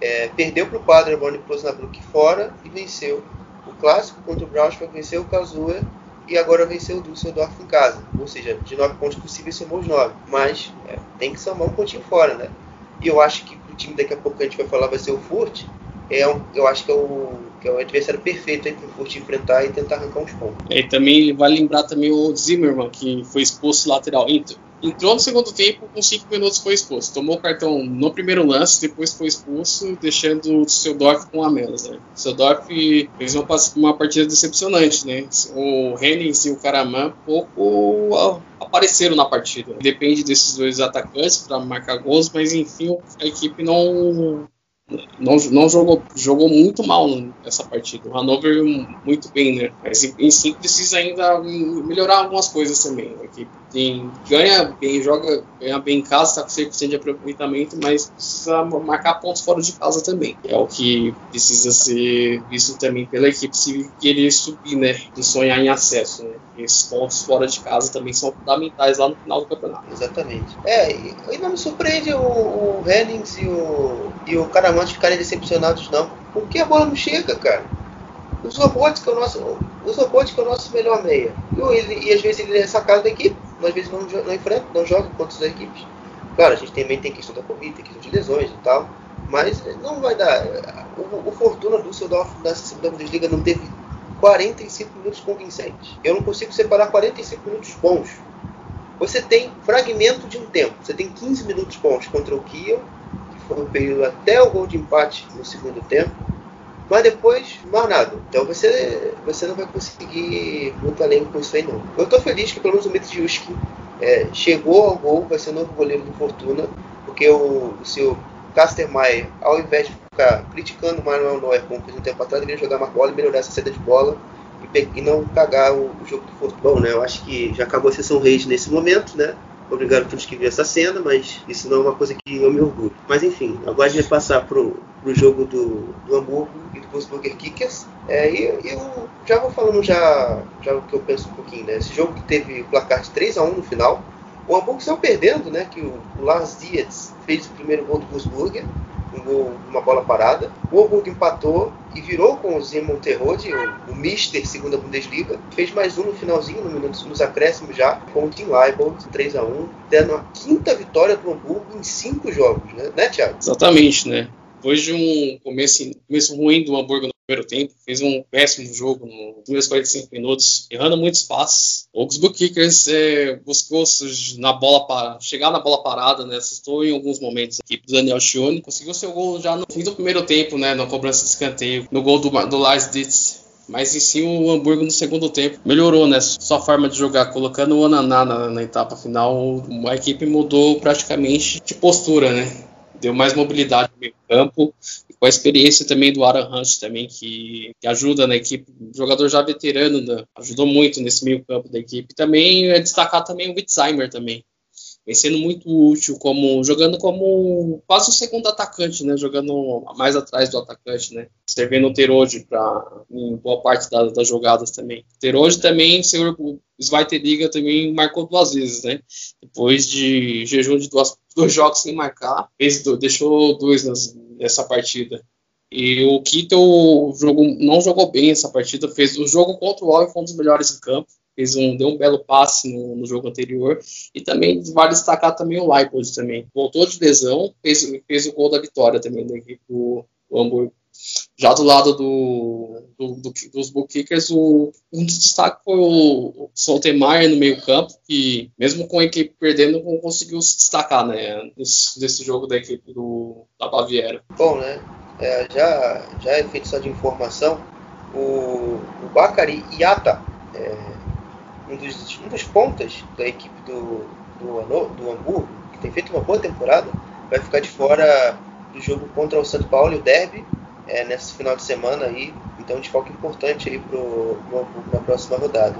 É, perdeu para o Paderborn e para fora e venceu o clássico contra o Braunschweig, venceu o Kazuya e agora venceu o Düsseldorf em casa. Ou seja, de nove pontos possíveis somou os nove, mas é, tem que somar um pontinho fora, né? E eu acho que o time daqui a pouco a gente vai falar vai ser o Furt, é um, eu acho que é o, que é o adversário perfeito para o Furt enfrentar e tentar arrancar uns pontos. É, também vale lembrar também o Zimmermann, que foi expulso lateral. Entrou no segundo tempo, com 5 minutos foi expulso. Tomou o cartão no primeiro lance, depois foi expulso, deixando o Seudorf com a menos. Né? O Seudorf fez uma, uma partida decepcionante. Né? O Hennings e o Karaman pouco apareceram na partida. Depende desses dois atacantes para marcar gols, mas enfim, a equipe não não, não jogou, jogou muito mal nessa partida. O Hannover muito bem, né? Mas em, si precisa ainda melhorar algumas coisas também. A equipe tem, ganha bem, joga, ganha bem em casa, está com 100% de aproveitamento, mas precisa marcar pontos fora de casa também. É o que precisa ser visto também pela equipe se querer subir, né? E sonhar em acesso, né? Esses pontos fora de casa também são fundamentais lá no final do campeonato. Exatamente. É, e não me surpreende o, o Hennings e o, e o Caramante ficarem decepcionados, não. Porque a bola não chega, cara. O Zobotes, é o nosso, o Zobotes, é o nosso melhor meia. E, ele, e às vezes ele é sacado da equipe às vezes não, não enfrenta, não joga contra as equipes. Claro, a gente também tem questão da Covid, tem questão de lesões e tal, mas não vai dar. O, o Fortuna do Düsseldorf nessa segunda Bundesliga não teve 45 minutos convincentes. Eu não consigo separar 45 minutos bons. Você tem fragmento de um tempo. Você tem 15 minutos bons contra o Kiel, que foi um período até o gol de empate no segundo tempo mas depois mais nada. Então você, você não vai conseguir muito além com isso aí não. Eu estou feliz que pelo menos o Mitjuski é, chegou ao gol, vai ser o novo goleiro do Fortuna, porque o, o seu Castermaier, ao invés de ficar criticando o Manuel Neuer como fez um tempo atrás, deveria jogar mais bola e melhorar essa saída de bola e, e não cagar o, o, jogo do Fortuna. Bom, né, eu acho que já acabou a sessão Reis nesse momento, né? Obrigado a todos que viram essa cena, mas isso não é uma coisa que eu me orgulho. Mas enfim, agora a gente vai passar pro, pro jogo do, do Hamburgo e do Wolfsburger Kickers. É, e eu já vou falando já, já o que eu penso um pouquinho, né? Esse jogo que teve placar de 3 a 1 no final. O Hamburgo saiu perdendo, né? Que o, o Lars Dietz fez o primeiro gol do Wolfsburger um gol, uma bola parada. O Hamburgo empatou e virou com o Simon Terrode, o, o Mister segunda Bundesliga. Fez mais um no finalzinho, no minuto, nos acréscimos já, com o Team Leibold, 3 a 1 dando a quinta vitória do Hamburgo em cinco jogos, né, né Thiago? Exatamente, né? Depois de um começo, começo ruim do Hamburgo primeiro tempo, fez um péssimo jogo nos primeiros 45 minutos, errando muitos passes. O Augsburg Kickers é, buscou na bola para chegar na bola parada, né? Assustou em alguns momentos a equipe do Daniel Schione. Conseguiu seu gol já no fim do primeiro tempo, né? Na cobrança de escanteio, no gol do, do Lars Ditz Mas em si o Hamburgo no segundo tempo melhorou, né? Sua forma de jogar, colocando o Ananá na, na etapa final, a equipe mudou praticamente de postura, né? Deu mais mobilidade no meio campo, com a experiência também do Aaron Hunt também, que, que ajuda na equipe, jogador já veterano, né? ajudou muito nesse meio campo da equipe. Também é destacar também o Witzheimer também, vem sendo muito útil como jogando como quase o segundo atacante, né? Jogando mais atrás do atacante, né? Servindo o Terode para em boa parte das, das jogadas também. Terode também, senhor Sviter Liga também marcou duas vezes, né? Depois de jejum de duas, dois jogos sem marcar, fez, deixou dois nessa partida. E o Kittel jogou, não jogou bem essa partida, fez o jogo contra o Óleo foi um dos melhores em campo fez um, deu um belo passe no, no, jogo anterior. E também vale destacar também o Leipold também. Voltou de lesão, fez, fez o gol da vitória também da equipe do, do Hamburgo. Já do lado do, do, do, dos bookkickers, o, um dos destaques foi o, o no meio campo, que mesmo com a equipe perdendo, não conseguiu se destacar né, nesse, nesse jogo da equipe do, da Baviera. Bom, né? É, já, já é feito só de informação, o, o Bakari Iata, é, um dos, um dos pontas da equipe do, do, do Hamburgo, que tem feito uma boa temporada, vai ficar de fora do jogo contra o São Paulo e o Derby é, nesse final de semana aí. Então, desfalque importante aí Hamburgo na próxima rodada.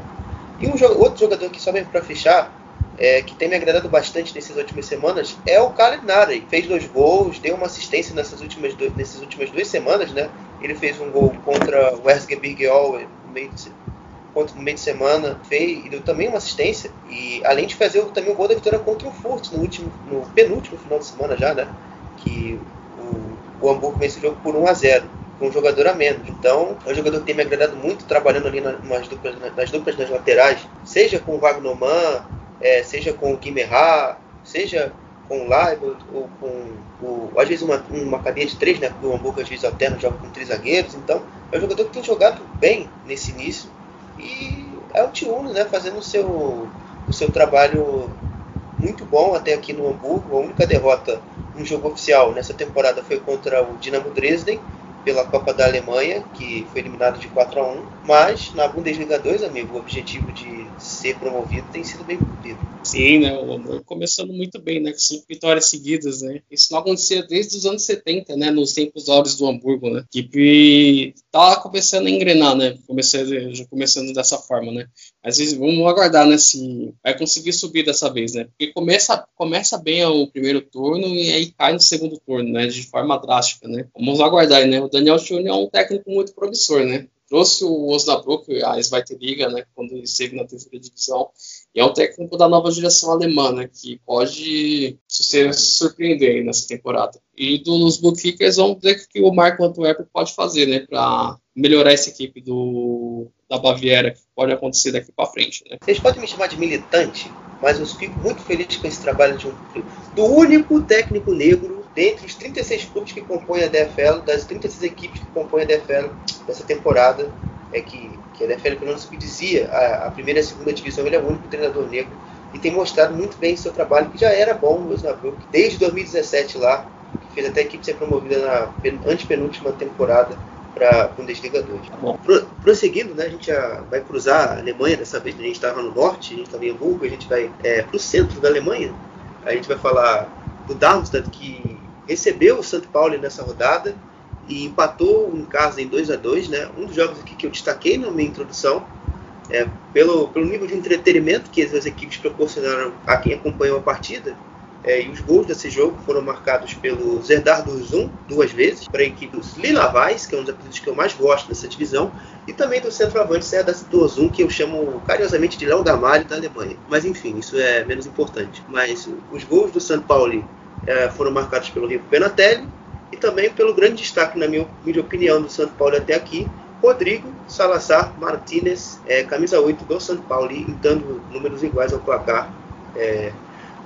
E um outro jogador que só vem para fechar, é, que tem me agradado bastante nessas últimas semanas, é o Kalinari. Fez dois gols, deu uma assistência nessas últimas, do, nessas últimas duas semanas, né? Ele fez um gol contra o Erzgebirge no meio de contra meio de semana, fez e deu também uma assistência. E além de fazer também o gol da vitória contra o Furt no último, no penúltimo final de semana já, né? Que o, Hamburgo venceu o jogo por 1 a 0 com um jogador a menos. Então, é um jogador que tem me agradado muito trabalhando ali nas duplas, nas duplas das laterais, seja com o Wagnoman, é, seja com o Guimerá, seja com o Leibel, ou com o, às vezes uma, uma cadeia de três, né? Porque o Hamburgo às vezes alterna, joga com três zagueiros. Então, é um jogador que tem jogado bem nesse início e é o Tiuno, né, fazendo o seu, o seu trabalho muito bom até aqui no Hamburgo. A única derrota no jogo oficial. Nessa temporada foi contra o Dinamo Dresden pela Copa da Alemanha, que foi eliminado de 4 a 1 mas na Bundesliga 2, amigo, o objetivo de ser promovido tem sido bem cumprido. Sim, né, o Hamburgo começando muito bem, né, com cinco vitórias seguidas, né, isso não acontecia desde os anos 70, né, nos tempos áureos do Hamburgo, né, a equipe tá começando a engrenar, né, começando, já começando dessa forma, né, mas vamos aguardar, né, se vai conseguir subir dessa vez, né, porque começa, começa bem o primeiro turno e aí cai no segundo turno, né, de forma drástica, né, vamos aguardar, né, o Daniel Schulman é um técnico muito promissor, né, trouxe o Osnabrück, a Zweite-Liga, né, quando ele esteve na terceira divisão, e é um técnico da nova direção alemã, né, que pode se surpreender nessa temporada. E dos Bookkickers, vamos ver o que o Marco Antwerp pode fazer, né, para melhorar essa equipe do, da Baviera, que pode acontecer daqui para frente. Né. Vocês podem me chamar de militante, mas eu fico muito feliz com esse trabalho de um, do único técnico negro dentre os 36 clubes que compõem a DFL, das 36 equipes que compõem a DFL dessa temporada, é que, que a DFL, pelo menos, dizia, a, a primeira e a segunda divisão, ele é o único treinador negro e tem mostrado muito bem seu trabalho, que já era bom no Osnabrück, desde 2017 lá, que fez até a equipe ser promovida na antepenúltima temporada para a Bundesliga 2. Tá bom. Pro, prosseguindo, né, a gente já vai cruzar a Alemanha dessa vez, a gente estava no norte, a gente estava em Hamburgo, a gente vai é, para o centro da Alemanha, a gente vai falar do Darmstadt, que recebeu o São Paulo nessa rodada e empatou em casa em 2 a 2 né? Um dos jogos aqui que eu destaquei na minha introdução, é, pelo, pelo nível de entretenimento que as equipes proporcionaram a quem acompanhou a partida, é, e os gols desse jogo foram marcados pelo Zerdar Zum duas vezes, para a equipe dos Lilavais, que é um dos apelidos que eu mais gosto dessa divisão, e também do centroavante Serdar Zum, que eu chamo carinhosamente de Léo Gamalho da Alemanha. Mas enfim, isso é menos importante. Mas os gols do São Paulo é, foram marcados pelo Rico Penatelli e também pelo grande destaque, na minha, minha opinião, do São Paulo até aqui, Rodrigo Salazar Martinez, é, camisa 8 do São Paulo, dando números iguais ao placar é,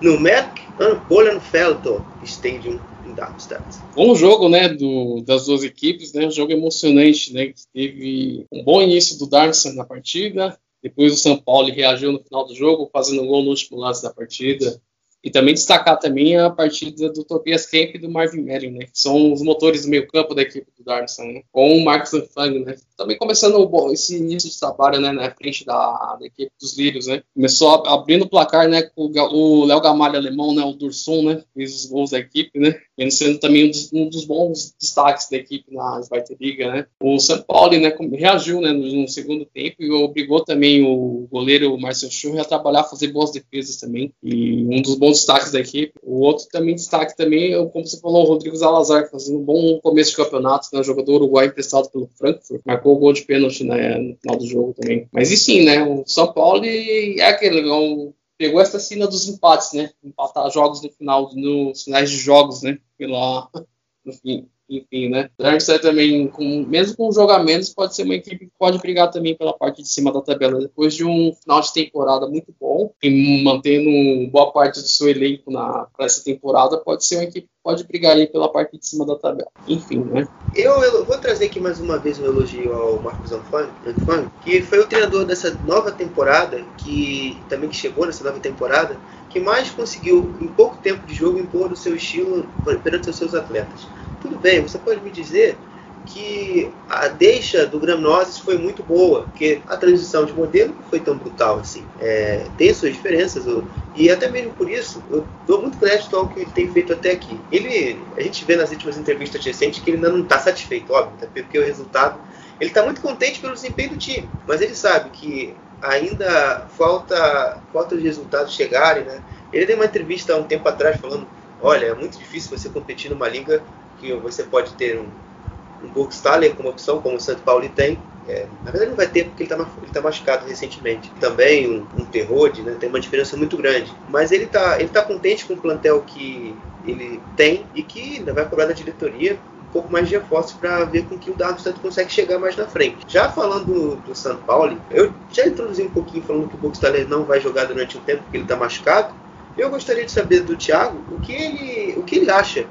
no Merck Bollenfelder Stadium em Darmstadt. Bom jogo, né, do, das duas equipes, né, um jogo emocionante, né, que teve um bom início do Darmstadt na partida, depois o São Paulo reagiu no final do jogo, fazendo gol no último lance da partida, E também destacar também a partida do Tobias Kemp e do Marvin Merrin, né? Que são os motores do meio campo da equipe do Darmstadt, né? Com o Marcos Anfang, né? Também começando esse início de trabalho, né? Na frente da, da equipe dos Lírios, né? Começou abrindo o placar, né? Com o Léo Gamalho alemão, né? O Dursun, né? Fez os gols da equipe, né? Vendo sendo também um dos, um dos, bons destaques da equipe na Liga, né? O São Paulo, né? Reagiu, né? No, no, segundo tempo e obrigou também o goleiro Marcel Schurrer a trabalhar, fazer boas defesas também. E um dos bons destaques da equipe. O outro também destaque também, como você falou, o Rodrigo Zalazar, fazendo um bom começo de campeonato, né? Jogador uruguai emprestado pelo Frankfurt. Marcou o gol de pênalti né, no final do jogo também. Mas e sim, né? O São Paulo é aquele. É um, pegou essa cena dos empates, né? Empatar jogos no final, nos finais de jogos, né? Pela, fim enfim, né? Darmstadt também, com, mesmo com jogamentos, pode ser uma equipe que pode brigar também pela parte de cima da tabela. Depois de um final de temporada muito bom e mantendo boa parte do seu elenco para essa temporada, pode ser uma equipe que pode brigar aí pela parte de cima da tabela. Enfim, né? Eu, eu vou trazer aqui mais uma vez um elogio ao Marcos Anfang, que foi o treinador dessa nova temporada, que também que chegou nessa nova temporada, que mais conseguiu, em pouco tempo de jogo, impor o seu estilo perante os seus atletas. Tudo bem, você pode me dizer que a deixa do Gramnosis foi muito boa, porque a transição de modelo não foi tão brutal assim. É, tem suas diferenças, e até mesmo por isso, eu dou muito crédito ao que ele tem feito até aqui. Ele, a gente vê nas últimas entrevistas recentes que ele ainda não está satisfeito, óbvio, porque o resultado. Ele está muito contente pelo desempenho do time, mas ele sabe que ainda falta, falta os resultados chegarem, né? Ele deu uma entrevista há um tempo atrás falando, olha, é muito difícil você competir numa liga que você pode ter um, um Burgstaller como opção, como o Santo Paulo tem. É, na verdade não vai ter porque ele está tá machucado recentemente. Também um, um Terrode, né, tem uma diferença muito grande. Mas ele está ele tá contente com o plantel que ele tem e que ainda vai cobrar da diretoria um pouco mais de reforços para ver com que o Darmstadt consegue chegar mais na frente. Já falando do, São Paulo, eu já introduzi um pouquinho falando que o Burgstaller não vai jogar durante um tempo porque ele está machucado. Eu gostaria de saber do Thiago o que ele, o que ele acha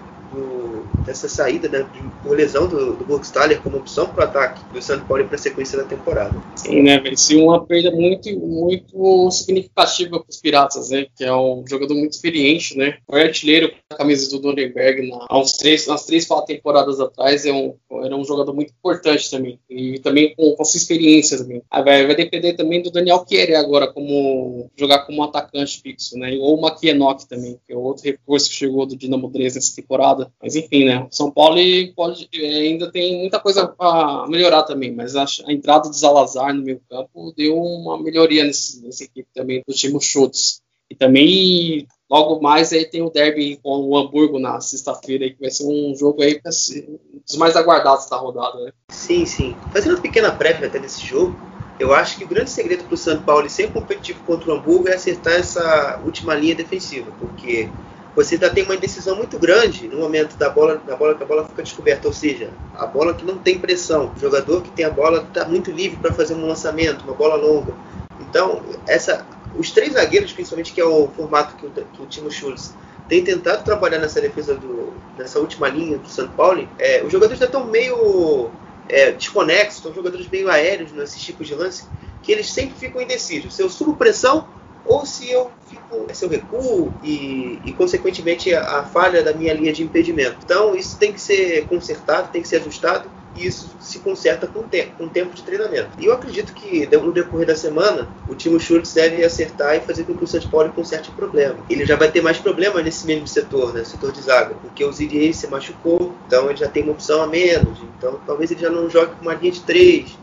dessa saída né, de, por lesão do, do Burgstaller como opção para o ataque do São Paulo para a sequência da temporada. Sim, né, ser uma perda muito, muito significativa para os Piratas, né, que é um jogador muito experiente, né, foi artilheiro com a camisa do Nuremberg na, uns três, umas três, quatro temporadas atrás, é um, era um jogador muito importante também, e também com, com sua experiência também. Aí vai, vai depender também do Daniel Chieri agora, como jogar como atacante fixo, né, ou o Makienok também, que é outro reforço que chegou do Dinamo Dresden nessa temporada, mas enfim, né, são Paulo pode, ainda tem muita coisa para melhorar também, mas a, a, entrada do Zalazar no meio campo deu uma melhoria nesse, equipe também do time Schultz. E também, logo mais, aí tem o derby com o Hamburgo na sexta-feira, que vai ser um jogo aí um dos mais aguardados da rodada, né? Sim, sim. Fazendo uma pequena prévia até desse jogo, eu acho que o grande segredo para o São Paulo ser competitivo contra o Hamburgo é acertar essa última linha defensiva, porque você ainda tem uma indecisão muito grande no momento da bola, da bola que a bola fica descoberta, ou seja, a bola que não tem pressão. O jogador que tem a bola está muito livre para fazer um lançamento, uma bola longa. Então, essa, os três zagueiros, principalmente que é o formato que o, que o Timo Schultz tem tentado trabalhar nessa defesa do, nessa última linha do São Paulo, é, os jogadores já estão meio é, desconexos, são jogadores meio aéreos nesses tipos de lance, que eles sempre ficam indecisos. Se eu subo pressão ou se eu fico, se eu recuo e, e consequentemente a, a, falha da minha linha de impedimento. Então isso tem que ser consertado, tem que ser ajustado e isso se conserta com tempo, com tempo de treinamento. E eu acredito que no decorrer da semana o time Schultz deve acertar e fazer com que o São Paulo conserte o problema. Ele já vai ter mais problemas nesse mesmo setor, né, setor de zaga, porque o Zirier se machucou, então ele já tem uma opção a menos. Então talvez ele já não jogue com uma linha de três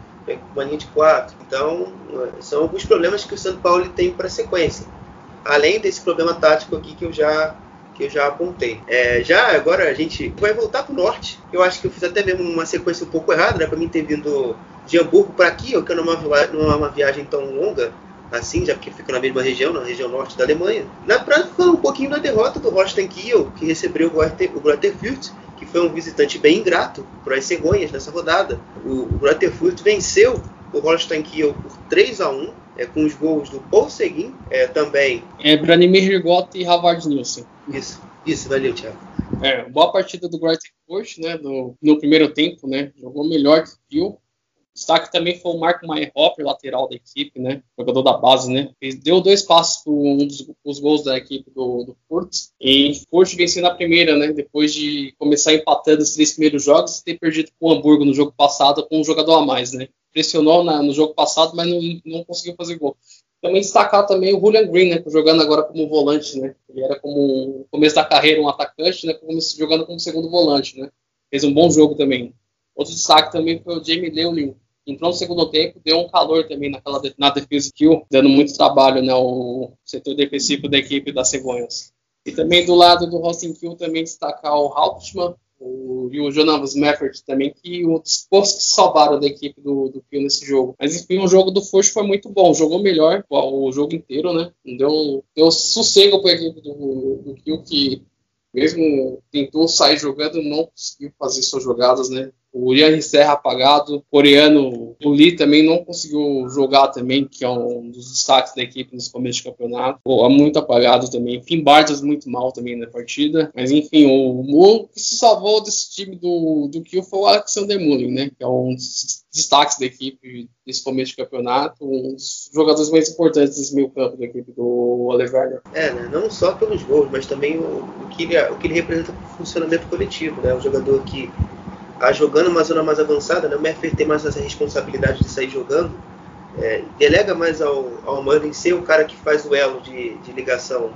uma linha de quatro. Então, são alguns problemas que o São Paulo tem para a sequência. Além desse problema tático aqui que eu já que eu já apontei. É, já agora a gente vai voltar para o norte. Eu acho que eu fiz até mesmo uma sequência um pouco errada, né? Para mim ter vindo de Hamburgo para aqui, que não é uma viagem tão longa assim, já porque fica na mesma região, na região norte da Alemanha. Na prática, um pouquinho da derrota do Holstein Kiel, que recebeu o Grotterfurt que foi um visitante bem ingrato para as cegonhas nessa rodada. O, o Grotterfurt venceu o Holstein Kiel por 3 a 1 é, com os gols do Paul Seguin, é, também. É, Branimir Rigotti e Havard Nilsson. Isso, isso, valeu, Thiago. É, boa partida do Grotterfurt, né, no, no primeiro tempo, né, jogou melhor que o Kiel, Destaque também foi o Marco Hopper, lateral da equipe, né? Jogador da base, né? Deu dois passos para um dos os gols da equipe do, do. E Furt vencendo a primeira, né? Depois de começar empatando os três primeiros jogos e ter perdido com o Hamburgo no jogo passado com um jogador a mais, né? Pressionou na, no jogo passado, mas não, não conseguiu fazer gol. Também destacar também o Julian Green, né? Jogando agora como volante, né? Ele era como no começo da carreira um atacante, né? Jogando como segundo volante, né? Fez um bom jogo também. Outro destaque também foi o Jamie Leulin, entrou no segundo tempo, deu um calor também naquela, na defesa kill, dando muito trabalho né, o setor defensivo da equipe das Cegonhas. E também do lado do Rossin Kill também destacar o Hauptmann o, e o Jonas Meffert também, que os poucos que salvaram da equipe do, do nesse jogo. Mas enfim, o jogo do Forte foi muito bom, jogou melhor o jogo inteiro, né? Deu, deu sossego para a equipe do, do Kill, que mesmo tentou sair jogando, não conseguiu fazer suas jogadas, né? O Ian Serra apagado, o coreano, o Lee também não conseguiu jogar também, que é um dos destaques da equipe nesse começo de campeonato. Pô, muito apagado também. Finn Bartas muito mal também na partida. Mas enfim, o, o que se salvou desse time do, do Kiel foi o Alexander Mullin, né? Que é um dos destaques da equipe nesse começo de campeonato, um dos jogadores mais importantes desse meio campo da equipe do Oliver. É, né? não só pelos gols, mas também o, o, que, ele, o que ele representa para o funcionamento coletivo, né? Um jogador que a jogando uma zona mais avançada, né? o Merfer tem mais essa responsabilidade de sair jogando, é, delega mais ao, ao Mullen ser o cara que faz o elo de, de ligação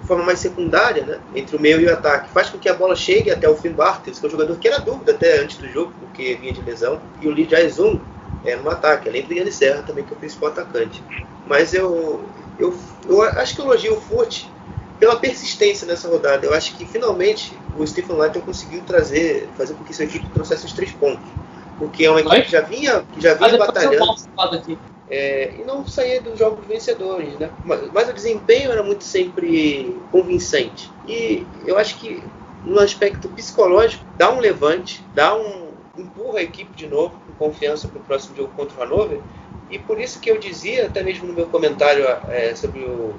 de forma mais secundária né? entre o meio e o ataque. Faz com que a bola chegue até o Finn Bartels, que é um jogador que era dúvida até antes do jogo, porque vinha de lesão, e o Lee Jae-sung é, no ataque, além do Yanni Serra também, que é o principal atacante. Mas eu, eu, eu acho que eu elogio o Furt pela persistência nessa rodada. Eu acho que finalmente o Stephen Lighton conseguiu trazer, fazer com que sua equipe trouxesse os três pontos. Porque é uma equipe que já vinha, que já vinha batalhando. É, e não saía dos jogos vencedores, né? Mas, mas, o desempenho era muito sempre convincente. E eu acho que no aspecto psicológico dá um levante, dá um empurra a equipe de novo com confiança para o próximo jogo contra o Hannover. E por isso que eu dizia, até mesmo no meu comentário é, sobre o,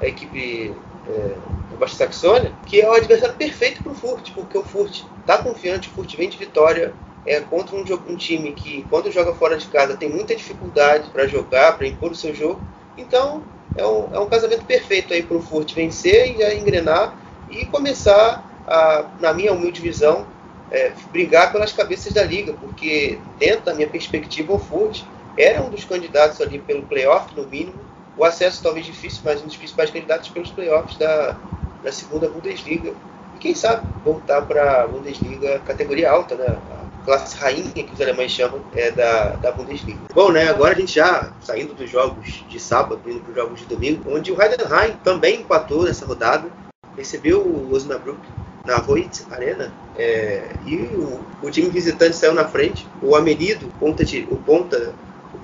a equipe é, Baixa Saxônia, que é o adversário perfeito para o Furt, porque o Furt está confiante, o Furt vem de vitória é, contra um, um, time que, quando joga fora de casa, tem muita dificuldade para jogar, para impor o seu jogo. Então, é um, é um casamento perfeito aí para o Furt vencer e já engrenar e começar, a, na minha humilde visão, é, brigar pelas cabeças da liga, porque, dentro da minha perspectiva, o Furt era um dos candidatos ali pelo playoff, no mínimo, o acesso talvez difícil, mas um dos principais candidatos pelos playoffs da, da segunda Bundesliga. E quem sabe voltar para a Bundesliga categoria alta, né? A classe rainha que os alemães chamam é da, da Bundesliga. Bom, né? Agora a gente já saindo dos jogos de sábado, indo para os jogos de domingo, onde o Heidenheim também empatou nessa rodada, recebeu o Osnabrück na Voit Arena é, e o, o, time visitante saiu na frente. O Amenido, ponta de, o ponta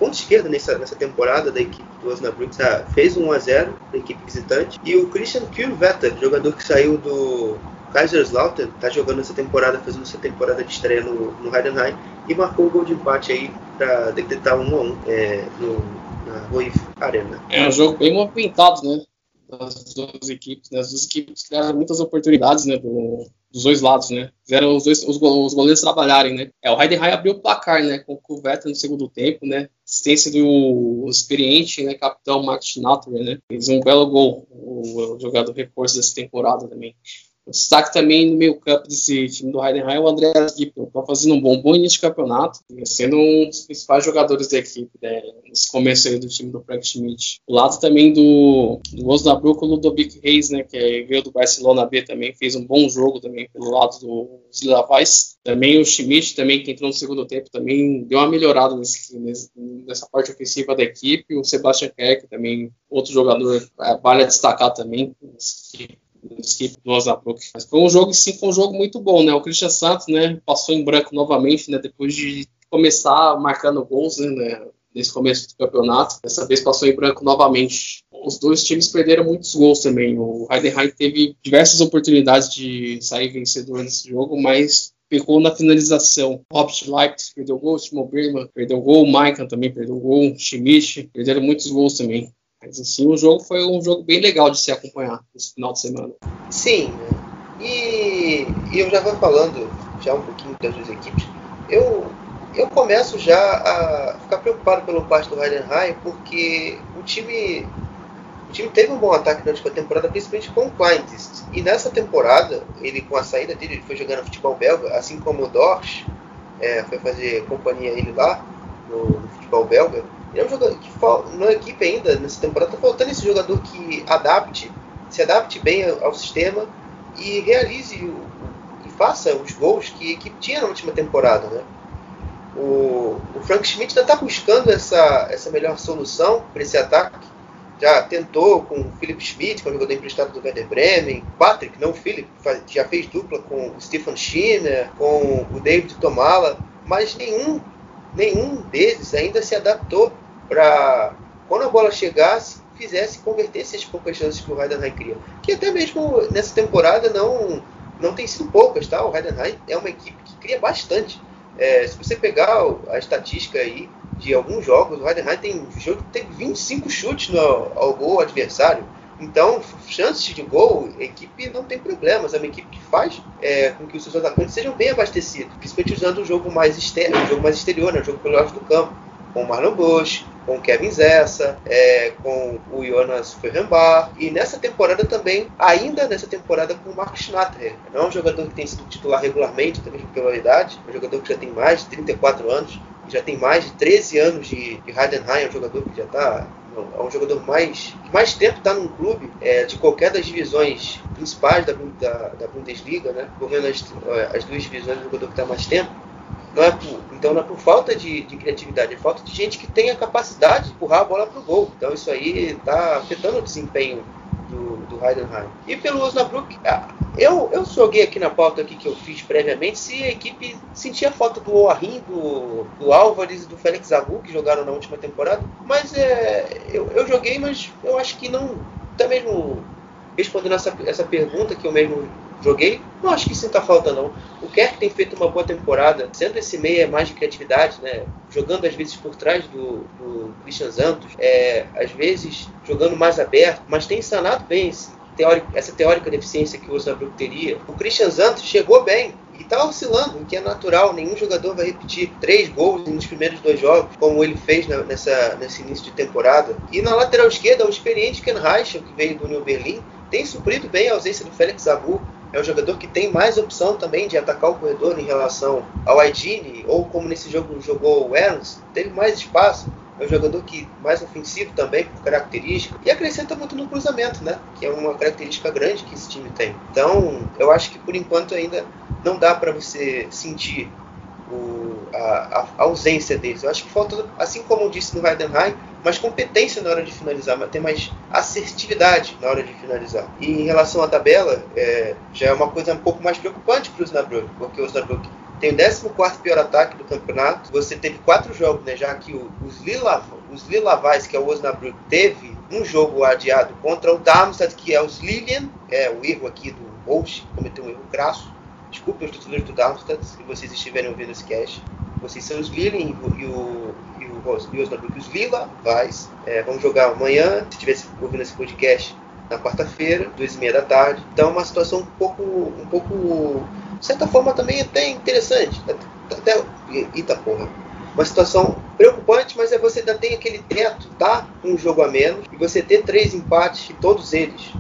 o ponto esquerdo nessa, nessa temporada da equipe do Osnabrück tá, fez um 1 a 0 da equipe visitante e o Christian Kürvetter, jogador que saiu do Kaiserslautern, está jogando essa temporada, fazendo essa temporada de estreia no, no Heidenheim e marcou o gol de empate aí para decretar 1 a 1 é, no, na Ruif Arena. É um jogo bem movimentado, né? Das duas equipes, né? As duas equipes criaram muitas oportunidades, né? Do, dos dois lados, né? Fizeram os, dois, os, os goleiros trabalharem, né? É, o Heidenheim abriu o placar, né? Com o Vettel no segundo tempo, né? Assistência do experiente, né? Capitão Max Schnatter, né? Fez um belo gol, o, o jogador reforço dessa temporada também. O destaque também no meio campo desse time do Heidenheim é o André Gippel. Está fazendo um bom, bom início de campeonato, sendo um dos principais jogadores da equipe né, nesse começo aí do time do Frank Schmidt. O lado também do, do Osnabrück, o Ludovic Reis, né, que veio do Barcelona B também, fez um bom jogo também pelo lado do Slavais. Também o Schmidt, também, que entrou no segundo tempo, também deu uma melhorada nesse, nessa parte ofensiva da equipe. O Sebastian Keck também, outro jogador, é, vale a destacar também equipe do Osnabrück. Mas foi um jogo, sim, foi um jogo muito bom, né? O Christian Santos, né, passou em branco novamente, né, depois de começar marcando gols, né, nesse começo do campeonato. Dessa vez passou em branco novamente. Os dois times perderam muitos gols também. O Heidenheim teve diversas oportunidades de sair vencedor nesse jogo, mas pecou na finalização. Robert Leipzig perdeu gol, Timo Birman perdeu gol, Maicon também perdeu gol, Schmidt perderam muitos gols também. Mas assim, o jogo foi um jogo bem legal de se acompanhar esse final de semana. Sim, e, e eu já vou falando já um pouquinho das duas equipes. Eu eu começo já a ficar preocupado pelo parte do Heidenheim, porque o time, o time teve um bom ataque durante a temporada, principalmente com o Kleindienst. E nessa temporada, ele com a saída dele, ele foi jogando futebol belga, assim como o Dorsch, é, foi fazer companhia ele lá no, no futebol belga. Ele é um jogador que na equipe ainda, nessa temporada, está faltando esse jogador que adapte, se adapte bem ao, sistema e realize o, e faça os gols que a equipe tinha na última temporada, né? O, o Frank Schmidt ainda está buscando essa, essa melhor solução para esse ataque. Já tentou com o Philip Schmidt, que é um jogador emprestado do Werder Bremen. Patrick, não o Philip, já fez dupla com o Stefan Schiner, com o David Tomala, mas nenhum, nenhum deles ainda se adaptou para, quando a bola chegasse, fizesse, convertesse as poucas chances que o Heidenheim cria. Que até mesmo nessa temporada não, não tem sido poucas, tá? O Heidenheim é uma equipe que cria bastante. É, se você pegar a estatística aí de alguns jogos, o Heidenheim tem um jogo que tem 25 chutes no, ao gol adversário. Então, chances de gol, a equipe não tem problemas. É uma equipe que faz é, com que os seus atacantes sejam bem abastecidos, principalmente usando o jogo mais externo, o jogo mais exterior, né, o jogo pelo lado do campo, com o Marlon Bush, com o Kevin Zessa, é, com o Jonas Ferrenbach, e nessa temporada também, ainda nessa temporada, com o Marcos Schnatter. Não é um jogador que tem sido titular regularmente, também pela idade, é um jogador que já tem mais de 34 anos, já tem mais de 13 anos de, de Heidenheim, é um jogador que já está é um jogador mais mais tempo está num clube é, de qualquer das divisões principais da, da, da Bundesliga, né? Correndo as, as duas divisões, é um jogador que está mais tempo. Não é por, então não é por falta de, de, criatividade, é falta de gente que tem a capacidade de empurrar a bola para o gol. Então isso aí está afetando o desempenho do, do Heidenheim. E pelo Osnabrück, ah, eu, eu joguei aqui na pauta aqui que eu fiz previamente se a equipe sentia falta do Oarim, do, do Álvares e do Félix Agu, que jogaram na última temporada. Mas é, eu, eu joguei, mas eu acho que não. Até mesmo respondendo essa, essa pergunta que eu mesmo joguei, não acho que sinta falta não. O Kerr tem feito uma boa temporada, sendo esse meia mais de criatividade, né? Jogando às vezes por trás do, do Christian Santos, é, às vezes jogando mais aberto, mas tem sanado bem esse, teórico, essa teórica deficiência que o Osnabrück teria. O Christian Santos chegou bem, e está oscilando, o que é natural. Nenhum jogador vai repetir três gols nos primeiros dois jogos, como ele fez na, nessa, nesse início de temporada. E na lateral esquerda, o experiente Ken Reichel, que veio do New Berlin, tem suprido bem a ausência do Félix Abu é um jogador que tem mais opção também de atacar o corredor em relação ao Aidini, ou como nesse jogo jogou o Ernst, teve mais espaço. É um jogador que mais ofensivo também, por característica, e acrescenta muito no cruzamento, né? Que é uma característica grande que esse time tem. Então, eu acho que por enquanto ainda não dá para você sentir o, a, a, ausência deles. Eu acho que falta, assim como eu disse no Heidenheim, mais competência na hora de finalizar, ter mais assertividade na hora de finalizar. E em relação à tabela, é, já é uma coisa um pouco mais preocupante para o Osnabrück, porque o Osnabrück tem o 14 pior ataque do campeonato. Você teve quatro jogos, né? Já que o, os, os Lilavais, que é o Osnabrück, teve um jogo adiado contra o Darmstadt, que é os Lilian, é o erro aqui do Bosch, cometeu um erro crasso. Desculpe os torcedores do Darmstadt, se vocês estiverem ouvindo esse cast. Vocês são os Lilian e o, e e o Osnabrück, os Lila Vais. É, vamos jogar amanhã, se estivesse ouvindo esse podcast, na quarta-feira, duas e meia da tarde. Então é uma situação um pouco, um pouco, de certa forma também até interessante. Até, eita porra. Uma situação preocupante, mas é você ainda tem aquele teto, tá? Um jogo a menos, e você ter três empates, e todos eles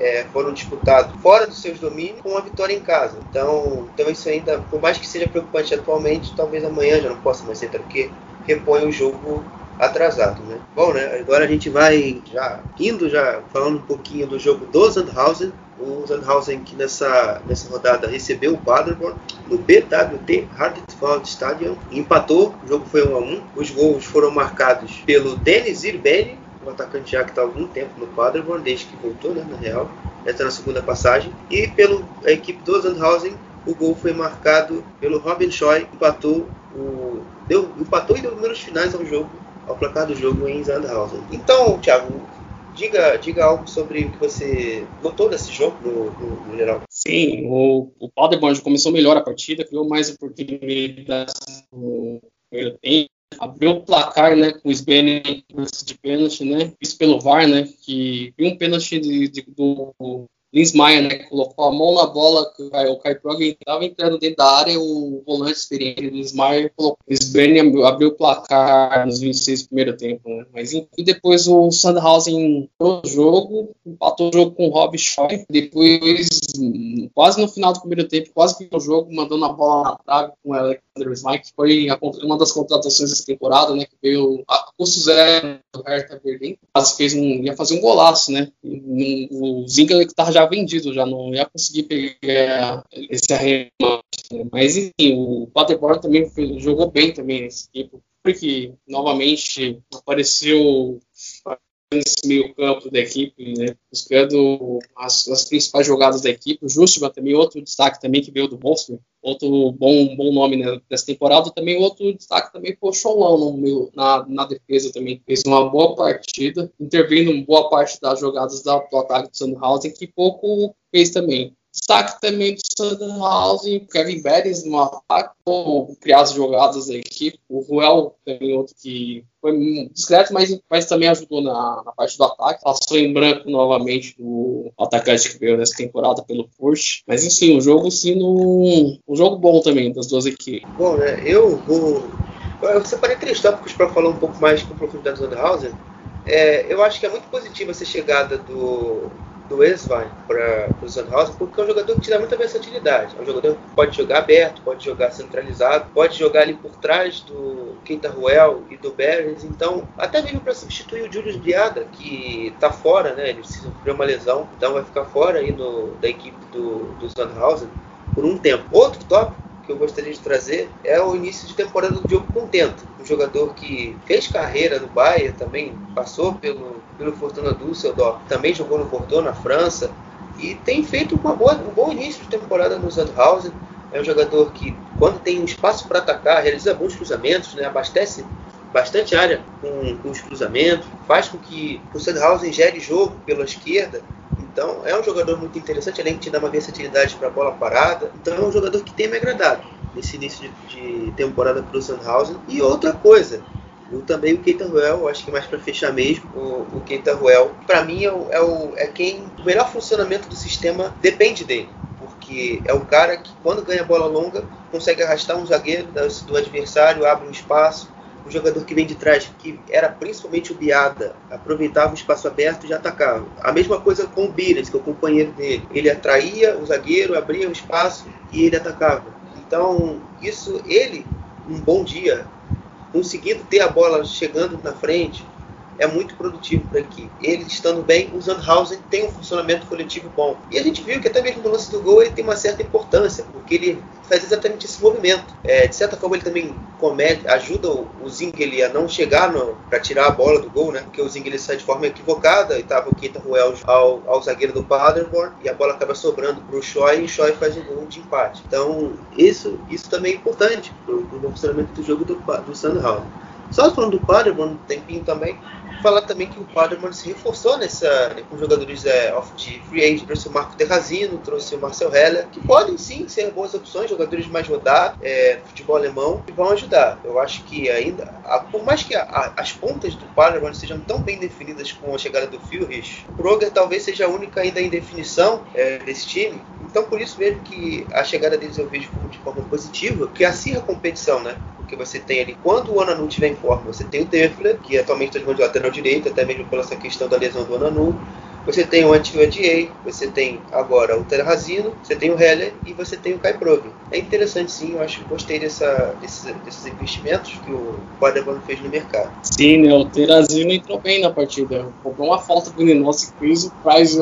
é, foram disputados fora dos seus domínios com uma vitória em casa. Então, então isso ainda, por mais que seja preocupante atualmente, talvez amanhã já não possa mais ser, porque repõe o jogo atrasado, né? Bom, né? Agora a gente vai já indo já falando um pouquinho do jogo do Sandhausen. O Sandhausen que nessa, nessa rodada recebeu o Paderborn no BWT Hardtfeld Stadium empatou, o jogo foi 1 a 1. Os gols foram marcados pelo Denis Irbeni um atacante já que está há algum tempo no Paderborn, desde que voltou, né, na real, já está na segunda passagem. E pela equipe do Sandhausen, o gol foi marcado pelo Robin Schoy, empatou, o, deu, empatou e deu números finais ao jogo, ao placar do jogo em Sandhausen. Então, Thiago, diga, diga algo sobre o que você notou desse jogo no, no, no geral. Sim, o, o Paderborn começou melhor a partida, criou mais oportunidades no primeiro tempo, abriu o placar, né, com o Sbene de pênalti, né, isso pelo VAR, né, que viu um pênalti de, de, do Linsmeyer, né, colocou a mão na bola, o Kai Prog estava entrando dentro da área, o volante experiente Linsmeyer colocou. O abriu o placar nos 26 do primeiro tempo, né? Mas enfim, depois o Sandhausen o jogo, empatou o jogo com o Rob Shaw. Depois, quase no final do primeiro tempo, quase que o jogo, mandando a bola na trave com o Alexander Smike, que foi uma das contratações dessa temporada, né? Que veio a custo zero do Hertha Berlim. Fez um, ia fazer um golaço, né? O Zinga estava já vendido, já não ia conseguir pegar esse arremate. Né? Mas enfim, o Paderborn também jogou bem também nesse equipe. Porque novamente apareceu nesse meio campo da equipe, né, buscando as, as, principais jogadas da equipe. O Justman também, outro destaque também que veio do Wolfsburg, outro bom, bom nome né, dessa temporada. Também outro destaque também foi o Cholão no meio, na, na defesa também. Fez uma boa partida, intervindo em boa parte das jogadas da, do ataque do Sandhausen, que pouco fez também. Destaque também do Sandhausen, o Kevin Beres no ataque, criar as jogadas da equipe. O Ruel também outro que foi discreto, mas, mas também ajudou na, na, parte do ataque. Passou em branco novamente do atacante que veio nessa temporada pelo Porsche. Mas enfim, o jogo sim um, um jogo bom também das duas equipes. Bom, né? Eu vou. Eu separei três tópicos para falar um pouco mais com profundidade do Sandhausen. É, eu acho que é muito positiva essa chegada do, do Eswein para o Sandhausen, porque é um jogador que te dá muita versatilidade. É um jogador que pode jogar aberto, pode jogar centralizado, pode jogar ali por trás do Keita Ruel e do Beres. Então, até mesmo para substituir o Julius Briada, que está fora, né? Ele sofreu uma lesão, então vai ficar fora aí no, da equipe do, do Sandhausen por um tempo. Outro tópico que eu gostaria de trazer é o início de temporada do Diogo Contento, jogador que fez carreira no Bahia, também passou pelo, pelo Fortuna Düsseldorf, também jogou no Bordeaux, na França, e tem feito uma boa, um bom início de temporada no Sandhausen. É um jogador que, quando tem um espaço para atacar, realiza bons cruzamentos, né, abastece bastante área com, com os cruzamentos, faz com que o Sandhausen gere jogo pela esquerda então é um jogador muito interessante, além de te dar uma versatilidade para a bola parada. Então é um jogador que tem me agradado nesse início de, de temporada para o Sandhausen. E outra coisa, eu também o Keita Ruel, acho que mais para fechar mesmo, o, o Keita Ruel, para mim é, o, é, o, é quem o melhor funcionamento do sistema depende dele porque é o cara que quando ganha bola longa consegue arrastar um zagueiro do adversário, abre um espaço, um jogador que vem de trás, que era principalmente o Biada, aproveitava o espaço aberto e já atacava. A mesma coisa com o Bires, que é o companheiro dele. Ele atraía o zagueiro, abria o espaço e ele atacava. Então, isso, ele, um bom dia, conseguindo ter a bola chegando na frente, é muito produtivo para a equipe. Ele estando bem, o Sandhausen tem um funcionamento coletivo bom. E a gente viu que até mesmo no lance do gol ele tem uma certa importância, porque ele faz exatamente esse movimento. É, de certa forma ele também comete, ajuda o, o Zingeli a não chegar para tirar a bola do gol, né? Porque o Zingeli sai de forma equivocada e estava o Keita Ruel ao, ao zagueiro do Paderborn e a bola acaba sobrando para o Choi e o Choi faz o gol de empate. Então isso, isso também é importante para o funcionamento do jogo do, do Sandhausen. Só falando do Paderborn um tempinho também, falar também que o Paderborn se reforçou nessa, com jogadores é, off de free agent. Trouxe o Marco Terrazino, trouxe o Marcel Heller, que podem sim ser boas opções, jogadores mais rodados é, futebol alemão, que vão ajudar. Eu acho que ainda, a, por mais que a, a, as pontas do Paderborn sejam tão bem definidas com a chegada do Führer, o Kroger talvez seja a única ainda em definição é, desse time. Então, por isso mesmo que a chegada deles eu vejo de forma positiva, que acirra a competição, né? Porque você tem ali, quando o Ananu estiver em forma, você tem o Defler, que atualmente está jogando de lateral direito, até mesmo pela essa questão da lesão do Ananu. Você tem o Anti-Adiei, você tem agora o Terrazino, você tem o Heller e você tem o Kai Prove. É interessante sim, eu acho que gostei dessa, desses, desses investimentos que o Paderborn fez no mercado. Sim, né, o Terrazino entrou bem na partida. Cobrou uma falta do Ninosi que fez o Price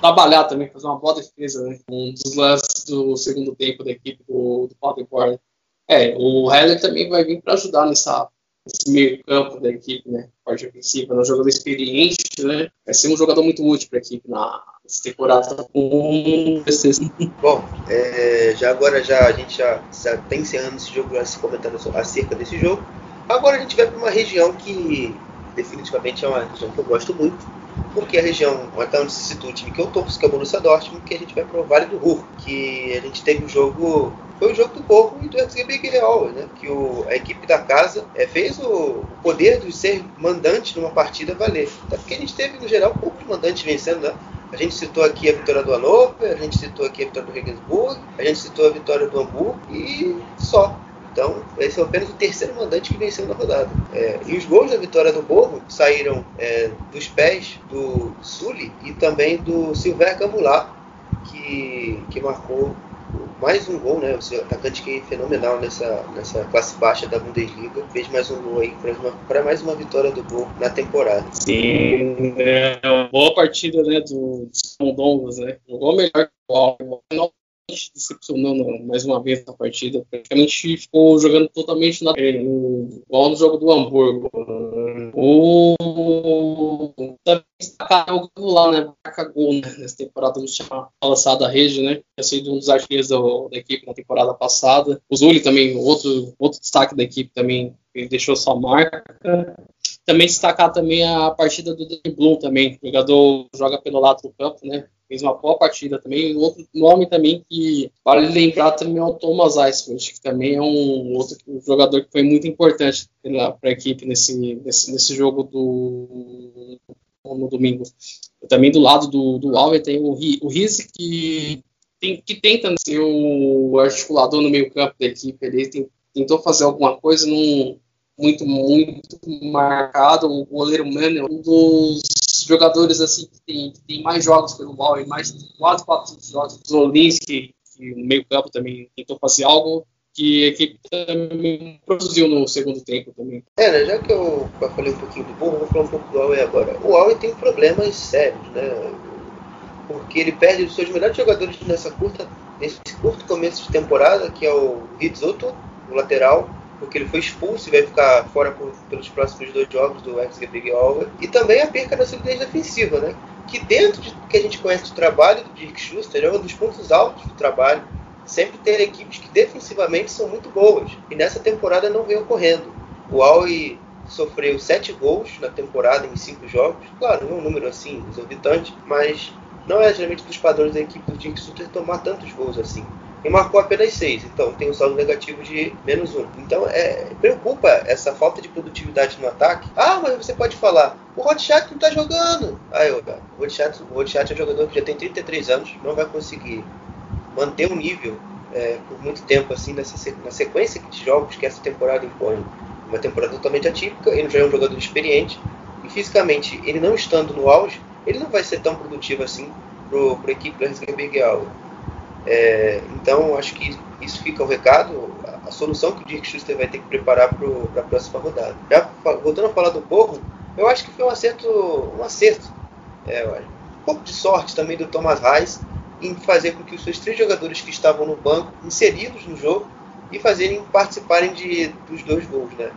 trabalhar também, fazer uma boa defesa, né? Um dos lances do segundo tempo da equipe do, do. É, o Heller também vai vir para ajudar nessa esse meio campo da equipe, né? Parte ofensiva, é um jogador experiente, né? Vai ser um jogador muito útil para a equipe na temporada com Bom, é, já agora já a gente já está encerrando esse jogo, já se comentando acerca desse jogo. Agora a gente vai para uma região que definitivamente é uma região que eu gosto muito, porque é a região onde se situa o time que eu torço, que é o Borussia Dortmund, que a gente vai para o Vale do Ruhr, que a gente teve um jogo foi o jogo do Porco e do Big Real, né? Que o, a equipe da casa é, fez o, poder de ser mandante numa partida valer. Até porque a gente teve, no geral, poucos mandantes vencendo, né? A gente citou aqui a vitória do Hannover, a gente citou aqui a vitória do Regensburg, a gente citou a vitória do Hamburgo e só. Então, esse é apenas o terceiro mandante que venceu na rodada. É, e os gols da vitória do Borgo saíram é, dos pés do Sully e também do Silver Cambular, que, que marcou mais um gol, né? O seu atacante que é fenomenal nessa, nessa classe baixa da Bundesliga. Fez mais um gol aí para mais uma vitória do gol na temporada. Sim, é uma boa partida né, do Mondongos, né? Jogou melhor que o decepcionando mais uma vez na partida. Praticamente ficou jogando totalmente na, igual no jogo do Hamburgo. O também destacar o lá, né? Marca gol né? nessa temporada, não tinha lançado a rede, né? Tinha sido um dos artilheiros da, equipe na temporada passada. O Zuli também, outro, outro destaque da equipe também, ele deixou sua marca. Também destacar também a partida do Dan Bloom também, o jogador joga pelo lado do campo, né? Fez uma boa partida também. Outro nome também que vale lembrar também é o Thomas Icewood, que também é um outro jogador que foi muito importante para a equipe nesse, nesse, nesse jogo do no domingo. Também do lado do, do Alves tem o, o Riz, que, que tenta ser o articulador no meio campo da equipe. Ele tem, tentou fazer alguma coisa num muito, muito marcado. O goleiro Mano, um dos jogadores assim que tem, que tem mais jogos pelo mal e mais quatro, quatro jogos. O Zolinski, que no meio campo também tentou fazer algo que a equipe também produziu no segundo tempo também. É, né, já que eu falei um pouquinho do Burro, vou falar um pouco do Aue agora. O Aue tem problemas sérios, né? Porque ele perde os seus melhores jogadores nessa curta, nesse curto começo de temporada, que é o Rizotto, o lateral, porque ele foi expulso e vai ficar fora por, pelos próximos dois jogos do ex-GPG Alva. E também a perca da solidez defensiva, né? Que dentro de que a gente conhece do trabalho do Dirk Schuster, é um dos pontos altos do trabalho. Sempre ter equipes que defensivamente são muito boas. E nessa temporada não vem ocorrendo. O Aue sofreu sete gols na temporada em cinco jogos. Claro, não é um número assim exorbitante, mas não é geralmente dos padrões da equipe do Dirk Schuster tomar tantos gols assim e marcou apenas 6. Então tem um saldo negativo de menos 1. Então é, preocupa essa falta de produtividade no ataque. Ah, mas você pode falar, o Hotchat não tá jogando. Ah, eu, o o Hotchat é um jogador que já tem 33 anos, não vai conseguir manter um nível é, por muito tempo assim nessa, na sequência de jogos que essa temporada impõe. Uma temporada totalmente atípica, ele já é um jogador experiente e fisicamente, ele não estando no auge, ele não vai ser tão produtivo assim para a equipe do Big é, então, acho que isso fica o recado, a, a solução que o Dirk Schuster vai ter que preparar para a próxima rodada. Já voltando a falar do Borro, eu acho que foi um acerto, um acerto, é, um pouco de sorte também do Thomas Reis em fazer com que os seus três jogadores que estavam no banco, inseridos no jogo, e fazerem participarem de, dos dois gols, né?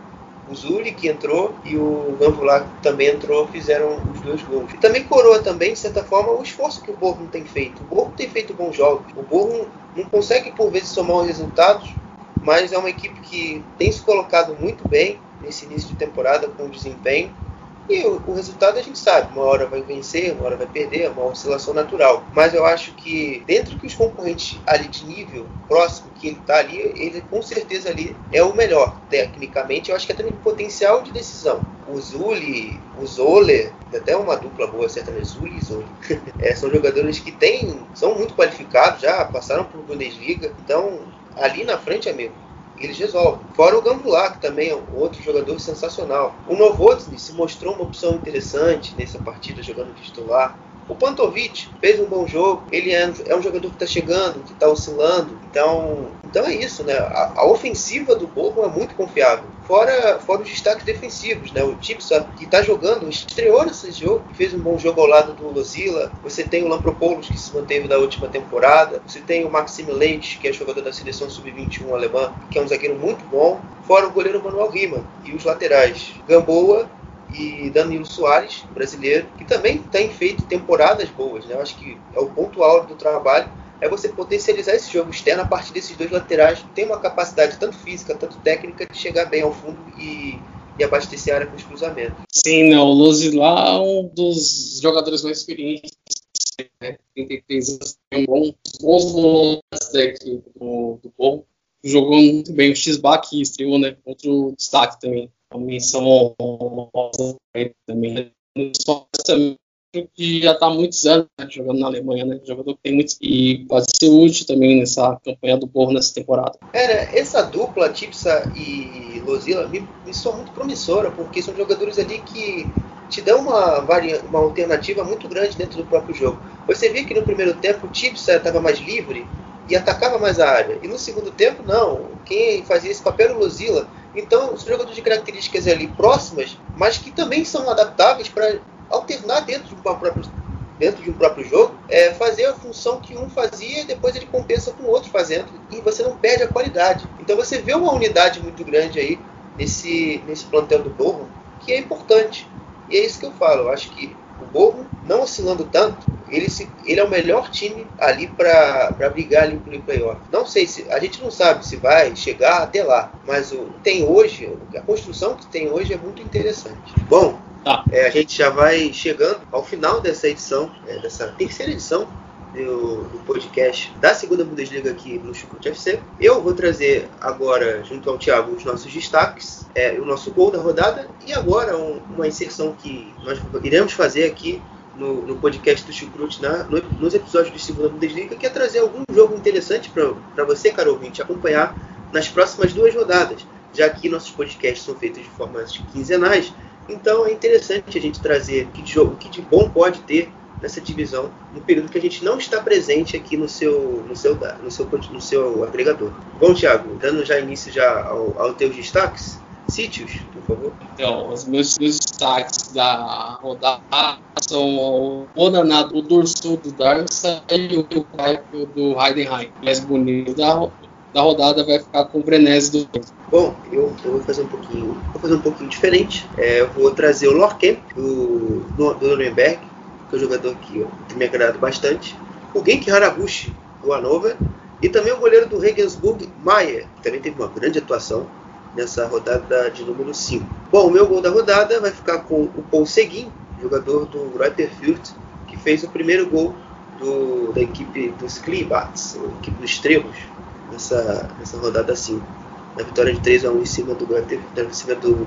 O Zuli que entrou e o Gambula que também entrou fizeram os dois gols. E também coroa também, de certa forma, o esforço que o Borgo tem feito. O Borgo tem feito bons jogos. O Borgo não consegue por vezes somar os resultados, mas é uma equipe que tem se colocado muito bem nesse início de temporada com desempenho e o, o, resultado a gente sabe, uma hora vai vencer, uma hora vai perder, é uma oscilação natural. Mas eu acho que dentro que os concorrentes ali de nível próximo que ele está ali, ele com certeza ali é o melhor tecnicamente. Eu acho que é também potencial de decisão. O Zuli, o Zoller, até uma dupla boa, certamente Zuli e Zoli. é, são jogadores que têm, são muito qualificados já, passaram por Bundesliga. Então, ali na frente, amigo, eles resolvem. Fora o Gambular, que também é um outro jogador sensacional. O Novotny se mostrou uma opção interessante nessa partida jogando titular. O Pantovic fez um bom jogo, ele é, é um jogador que está chegando, que está oscilando, então, então é isso, né? A, a ofensiva do Borrom é muito confiável. Fora, fora os destaques defensivos, né? O Tipsa, que está jogando, estreou nesse jogo, fez um bom jogo ao lado do Lozila. Você tem o Lampropoulos, que se manteve da última temporada. Você tem o Maxime Leite, que é jogador da seleção sub-21 alemã, que é um zagueiro muito bom. Fora o goleiro Manuel Rima. E os laterais, Gamboa e Danilo Soares, brasileiro, que também tem feito temporadas boas. Né? Eu acho que é o ponto alto do trabalho é você potencializar esse jogo externo a partir desses dois laterais que tem uma capacidade tanto física, tanto técnica de chegar bem ao fundo e, e abastecer a área com os cruzamentos. Sim, né, o Luzi lá é um dos jogadores mais experientes, né? 33 anos, tem bom, bons volantes do, do povo. Jogou muito bem o X-Back que estreou, né? Outro destaque também. Uma menção também. Só também que já está há muitos anos né, jogando na Alemanha, né? Jogador que tem muitos e pode ser útil também nessa campanha do Borro nessa temporada. Era, essa dupla, Tipsa e Lozila, me, me soa muito promissora, porque são jogadores ali que te dão uma, uma alternativa muito grande dentro do próprio jogo. Você vê que no primeiro tempo o Tipsa estava mais livre e atacava mais a área. E no segundo tempo, não. Quem fazia esse papel era o Lozila. Então, são jogadores de características ali próximas, mas que também são adaptáveis para alternar dentro de um próprio, dentro de um próprio jogo, é, fazer a função que um fazia e depois ele compensa com o outro fazendo e você não perde a qualidade. Então você vê uma unidade muito grande aí nesse, nesse plantel do Borrom que é importante. E é isso que eu falo. Eu acho que o Borrom, não oscilando tanto, ele, se, ele é o melhor time ali para brigar ali pelo playoff. Não sei se. A gente não sabe se vai chegar até lá. Mas o tem hoje, a construção que tem hoje é muito interessante. Bom, Tá. é, a gente já vai chegando ao final dessa edição, é, dessa terceira edição do, do, podcast da segunda Bundesliga aqui no Chucrute FC. Eu vou trazer agora, junto ao Thiago, os nossos destaques, é, o nosso gol da rodada e agora um, uma inserção que nós iremos fazer aqui no, no podcast do Chucrute no, nos episódios de segunda Bundesliga, que é trazer algum jogo interessante para você, caro ouvinte, acompanhar nas próximas duas rodadas, já que nossos podcasts são feitos de formas quinzenais. Então é interessante a gente trazer que jogo, que de bom pode ter nessa divisão no período que a gente não está presente aqui no seu no seu no seu, no seu agregador. Bom, Thiago, dando já início já ao, ao teus destaques, sítios, por favor. Então, os meus destaques da rodada são o do Dursul do Darmstadt e o Kaipo do Heidenheim. Mais bonito da, da rodada vai ficar com o Brenese do Bom, eu, eu, vou fazer um pouquinho, vou fazer um pouquinho diferente. É, eu vou trazer o Lorcamp do, do, do Nuremberg, que é um jogador que tem me agradado bastante. O Genki Haraguchi do Hannover e também o goleiro do Regensburg, Maier, que também teve uma grande atuação nessa rodada de número 5. Bom, o meu gol da rodada vai ficar com o Paul Seguin, jogador do Greuther Fürth, que fez o primeiro gol do, da equipe dos Kleebats, a equipe dos Trevos, nessa, nessa rodada 5. Na vitória de 3 a 1 em cima do Greuther, em cima do.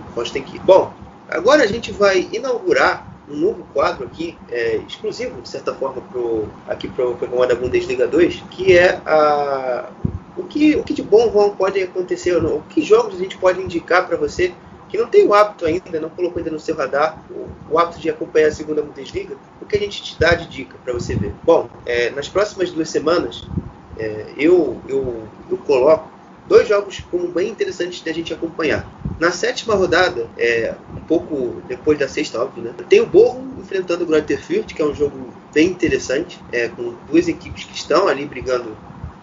Bom, agora a gente vai inaugurar um novo quadro aqui, é, exclusivo, de certa forma, pro, aqui para o programa da Bundesliga 2, que é a, o, que, o que de bom pode acontecer, ou não, o que jogos a gente pode indicar para você que não tem o hábito ainda, não colocou ainda no seu radar o, o hábito de acompanhar a segunda Bundesliga, o que a gente te dá de dica para você ver. Bom, é, nas próximas duas semanas, é, eu, eu, eu coloco dois jogos como bem interessantes da gente acompanhar. Na sétima rodada, é, um pouco depois da sexta, óbvio, né? Tem o Borro enfrentando o Fürth, que é um jogo bem interessante, é, com duas equipes que estão ali brigando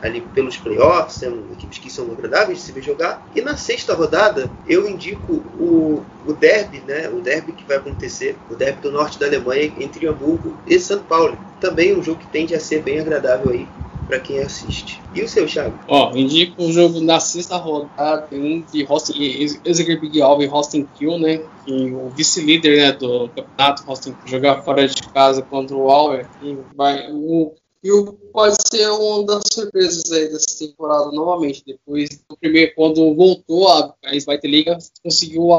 ali pelos playoffs, são equipes que são agradáveis de se ver jogar. E na sexta rodada, eu indico o, o derby, né? O derby que vai acontecer, o derby do norte da Alemanha entre Hamburgo e São Paulo. Também um jogo que tende a ser bem agradável aí para quem assiste. E o seu, Thiago? Ó, indico o jogo na sexta rodada entre Executive Alva e Hosting Kill, né? Que o vice-líder né, do campeonato, Hosting jogar fora de casa contra o Alver. E vai, o e pode ser uma das surpresas aí dessa temporada novamente. Depois do primeiro, quando voltou a, a Svite Liga, conseguiu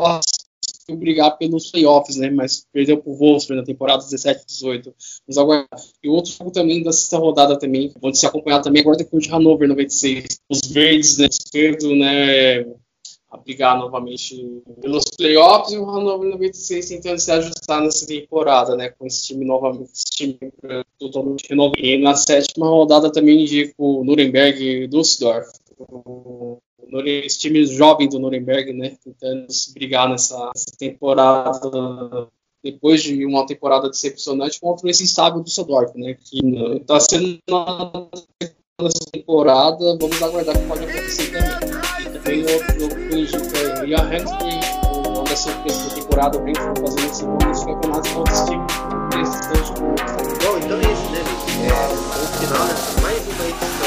brigar pelos playoffs, né? Mas perdeu pro Wolfsburg na temporada 17 18. Mas agora, e outro jogo também da sexta rodada também, pode ser acompanhado também agora depois de Hannover 96. Os verdes, né? Esquerdo, né? A brigar novamente pelos playoffs e o Hannover 96 tentando se ajustar nessa temporada, né? Com esse time novamente, esse time totalmente renovado. E na sétima rodada também indico o Nuremberg e Düsseldorf esse time jovem do Nuremberg, né, tentando se brigar nessa, nessa, temporada, depois de uma temporada decepcionante contra esse instável do Düsseldorf, né, que está sendo uma temporada, vamos aguardar o que pode acontecer também. Que eu indico é o Ian Hansby, uma das surpresas da temporada, o Brentford fazendo esse gol nos campeonatos contra esse time. Bom, então é isso, né, é, o final, mais uma edição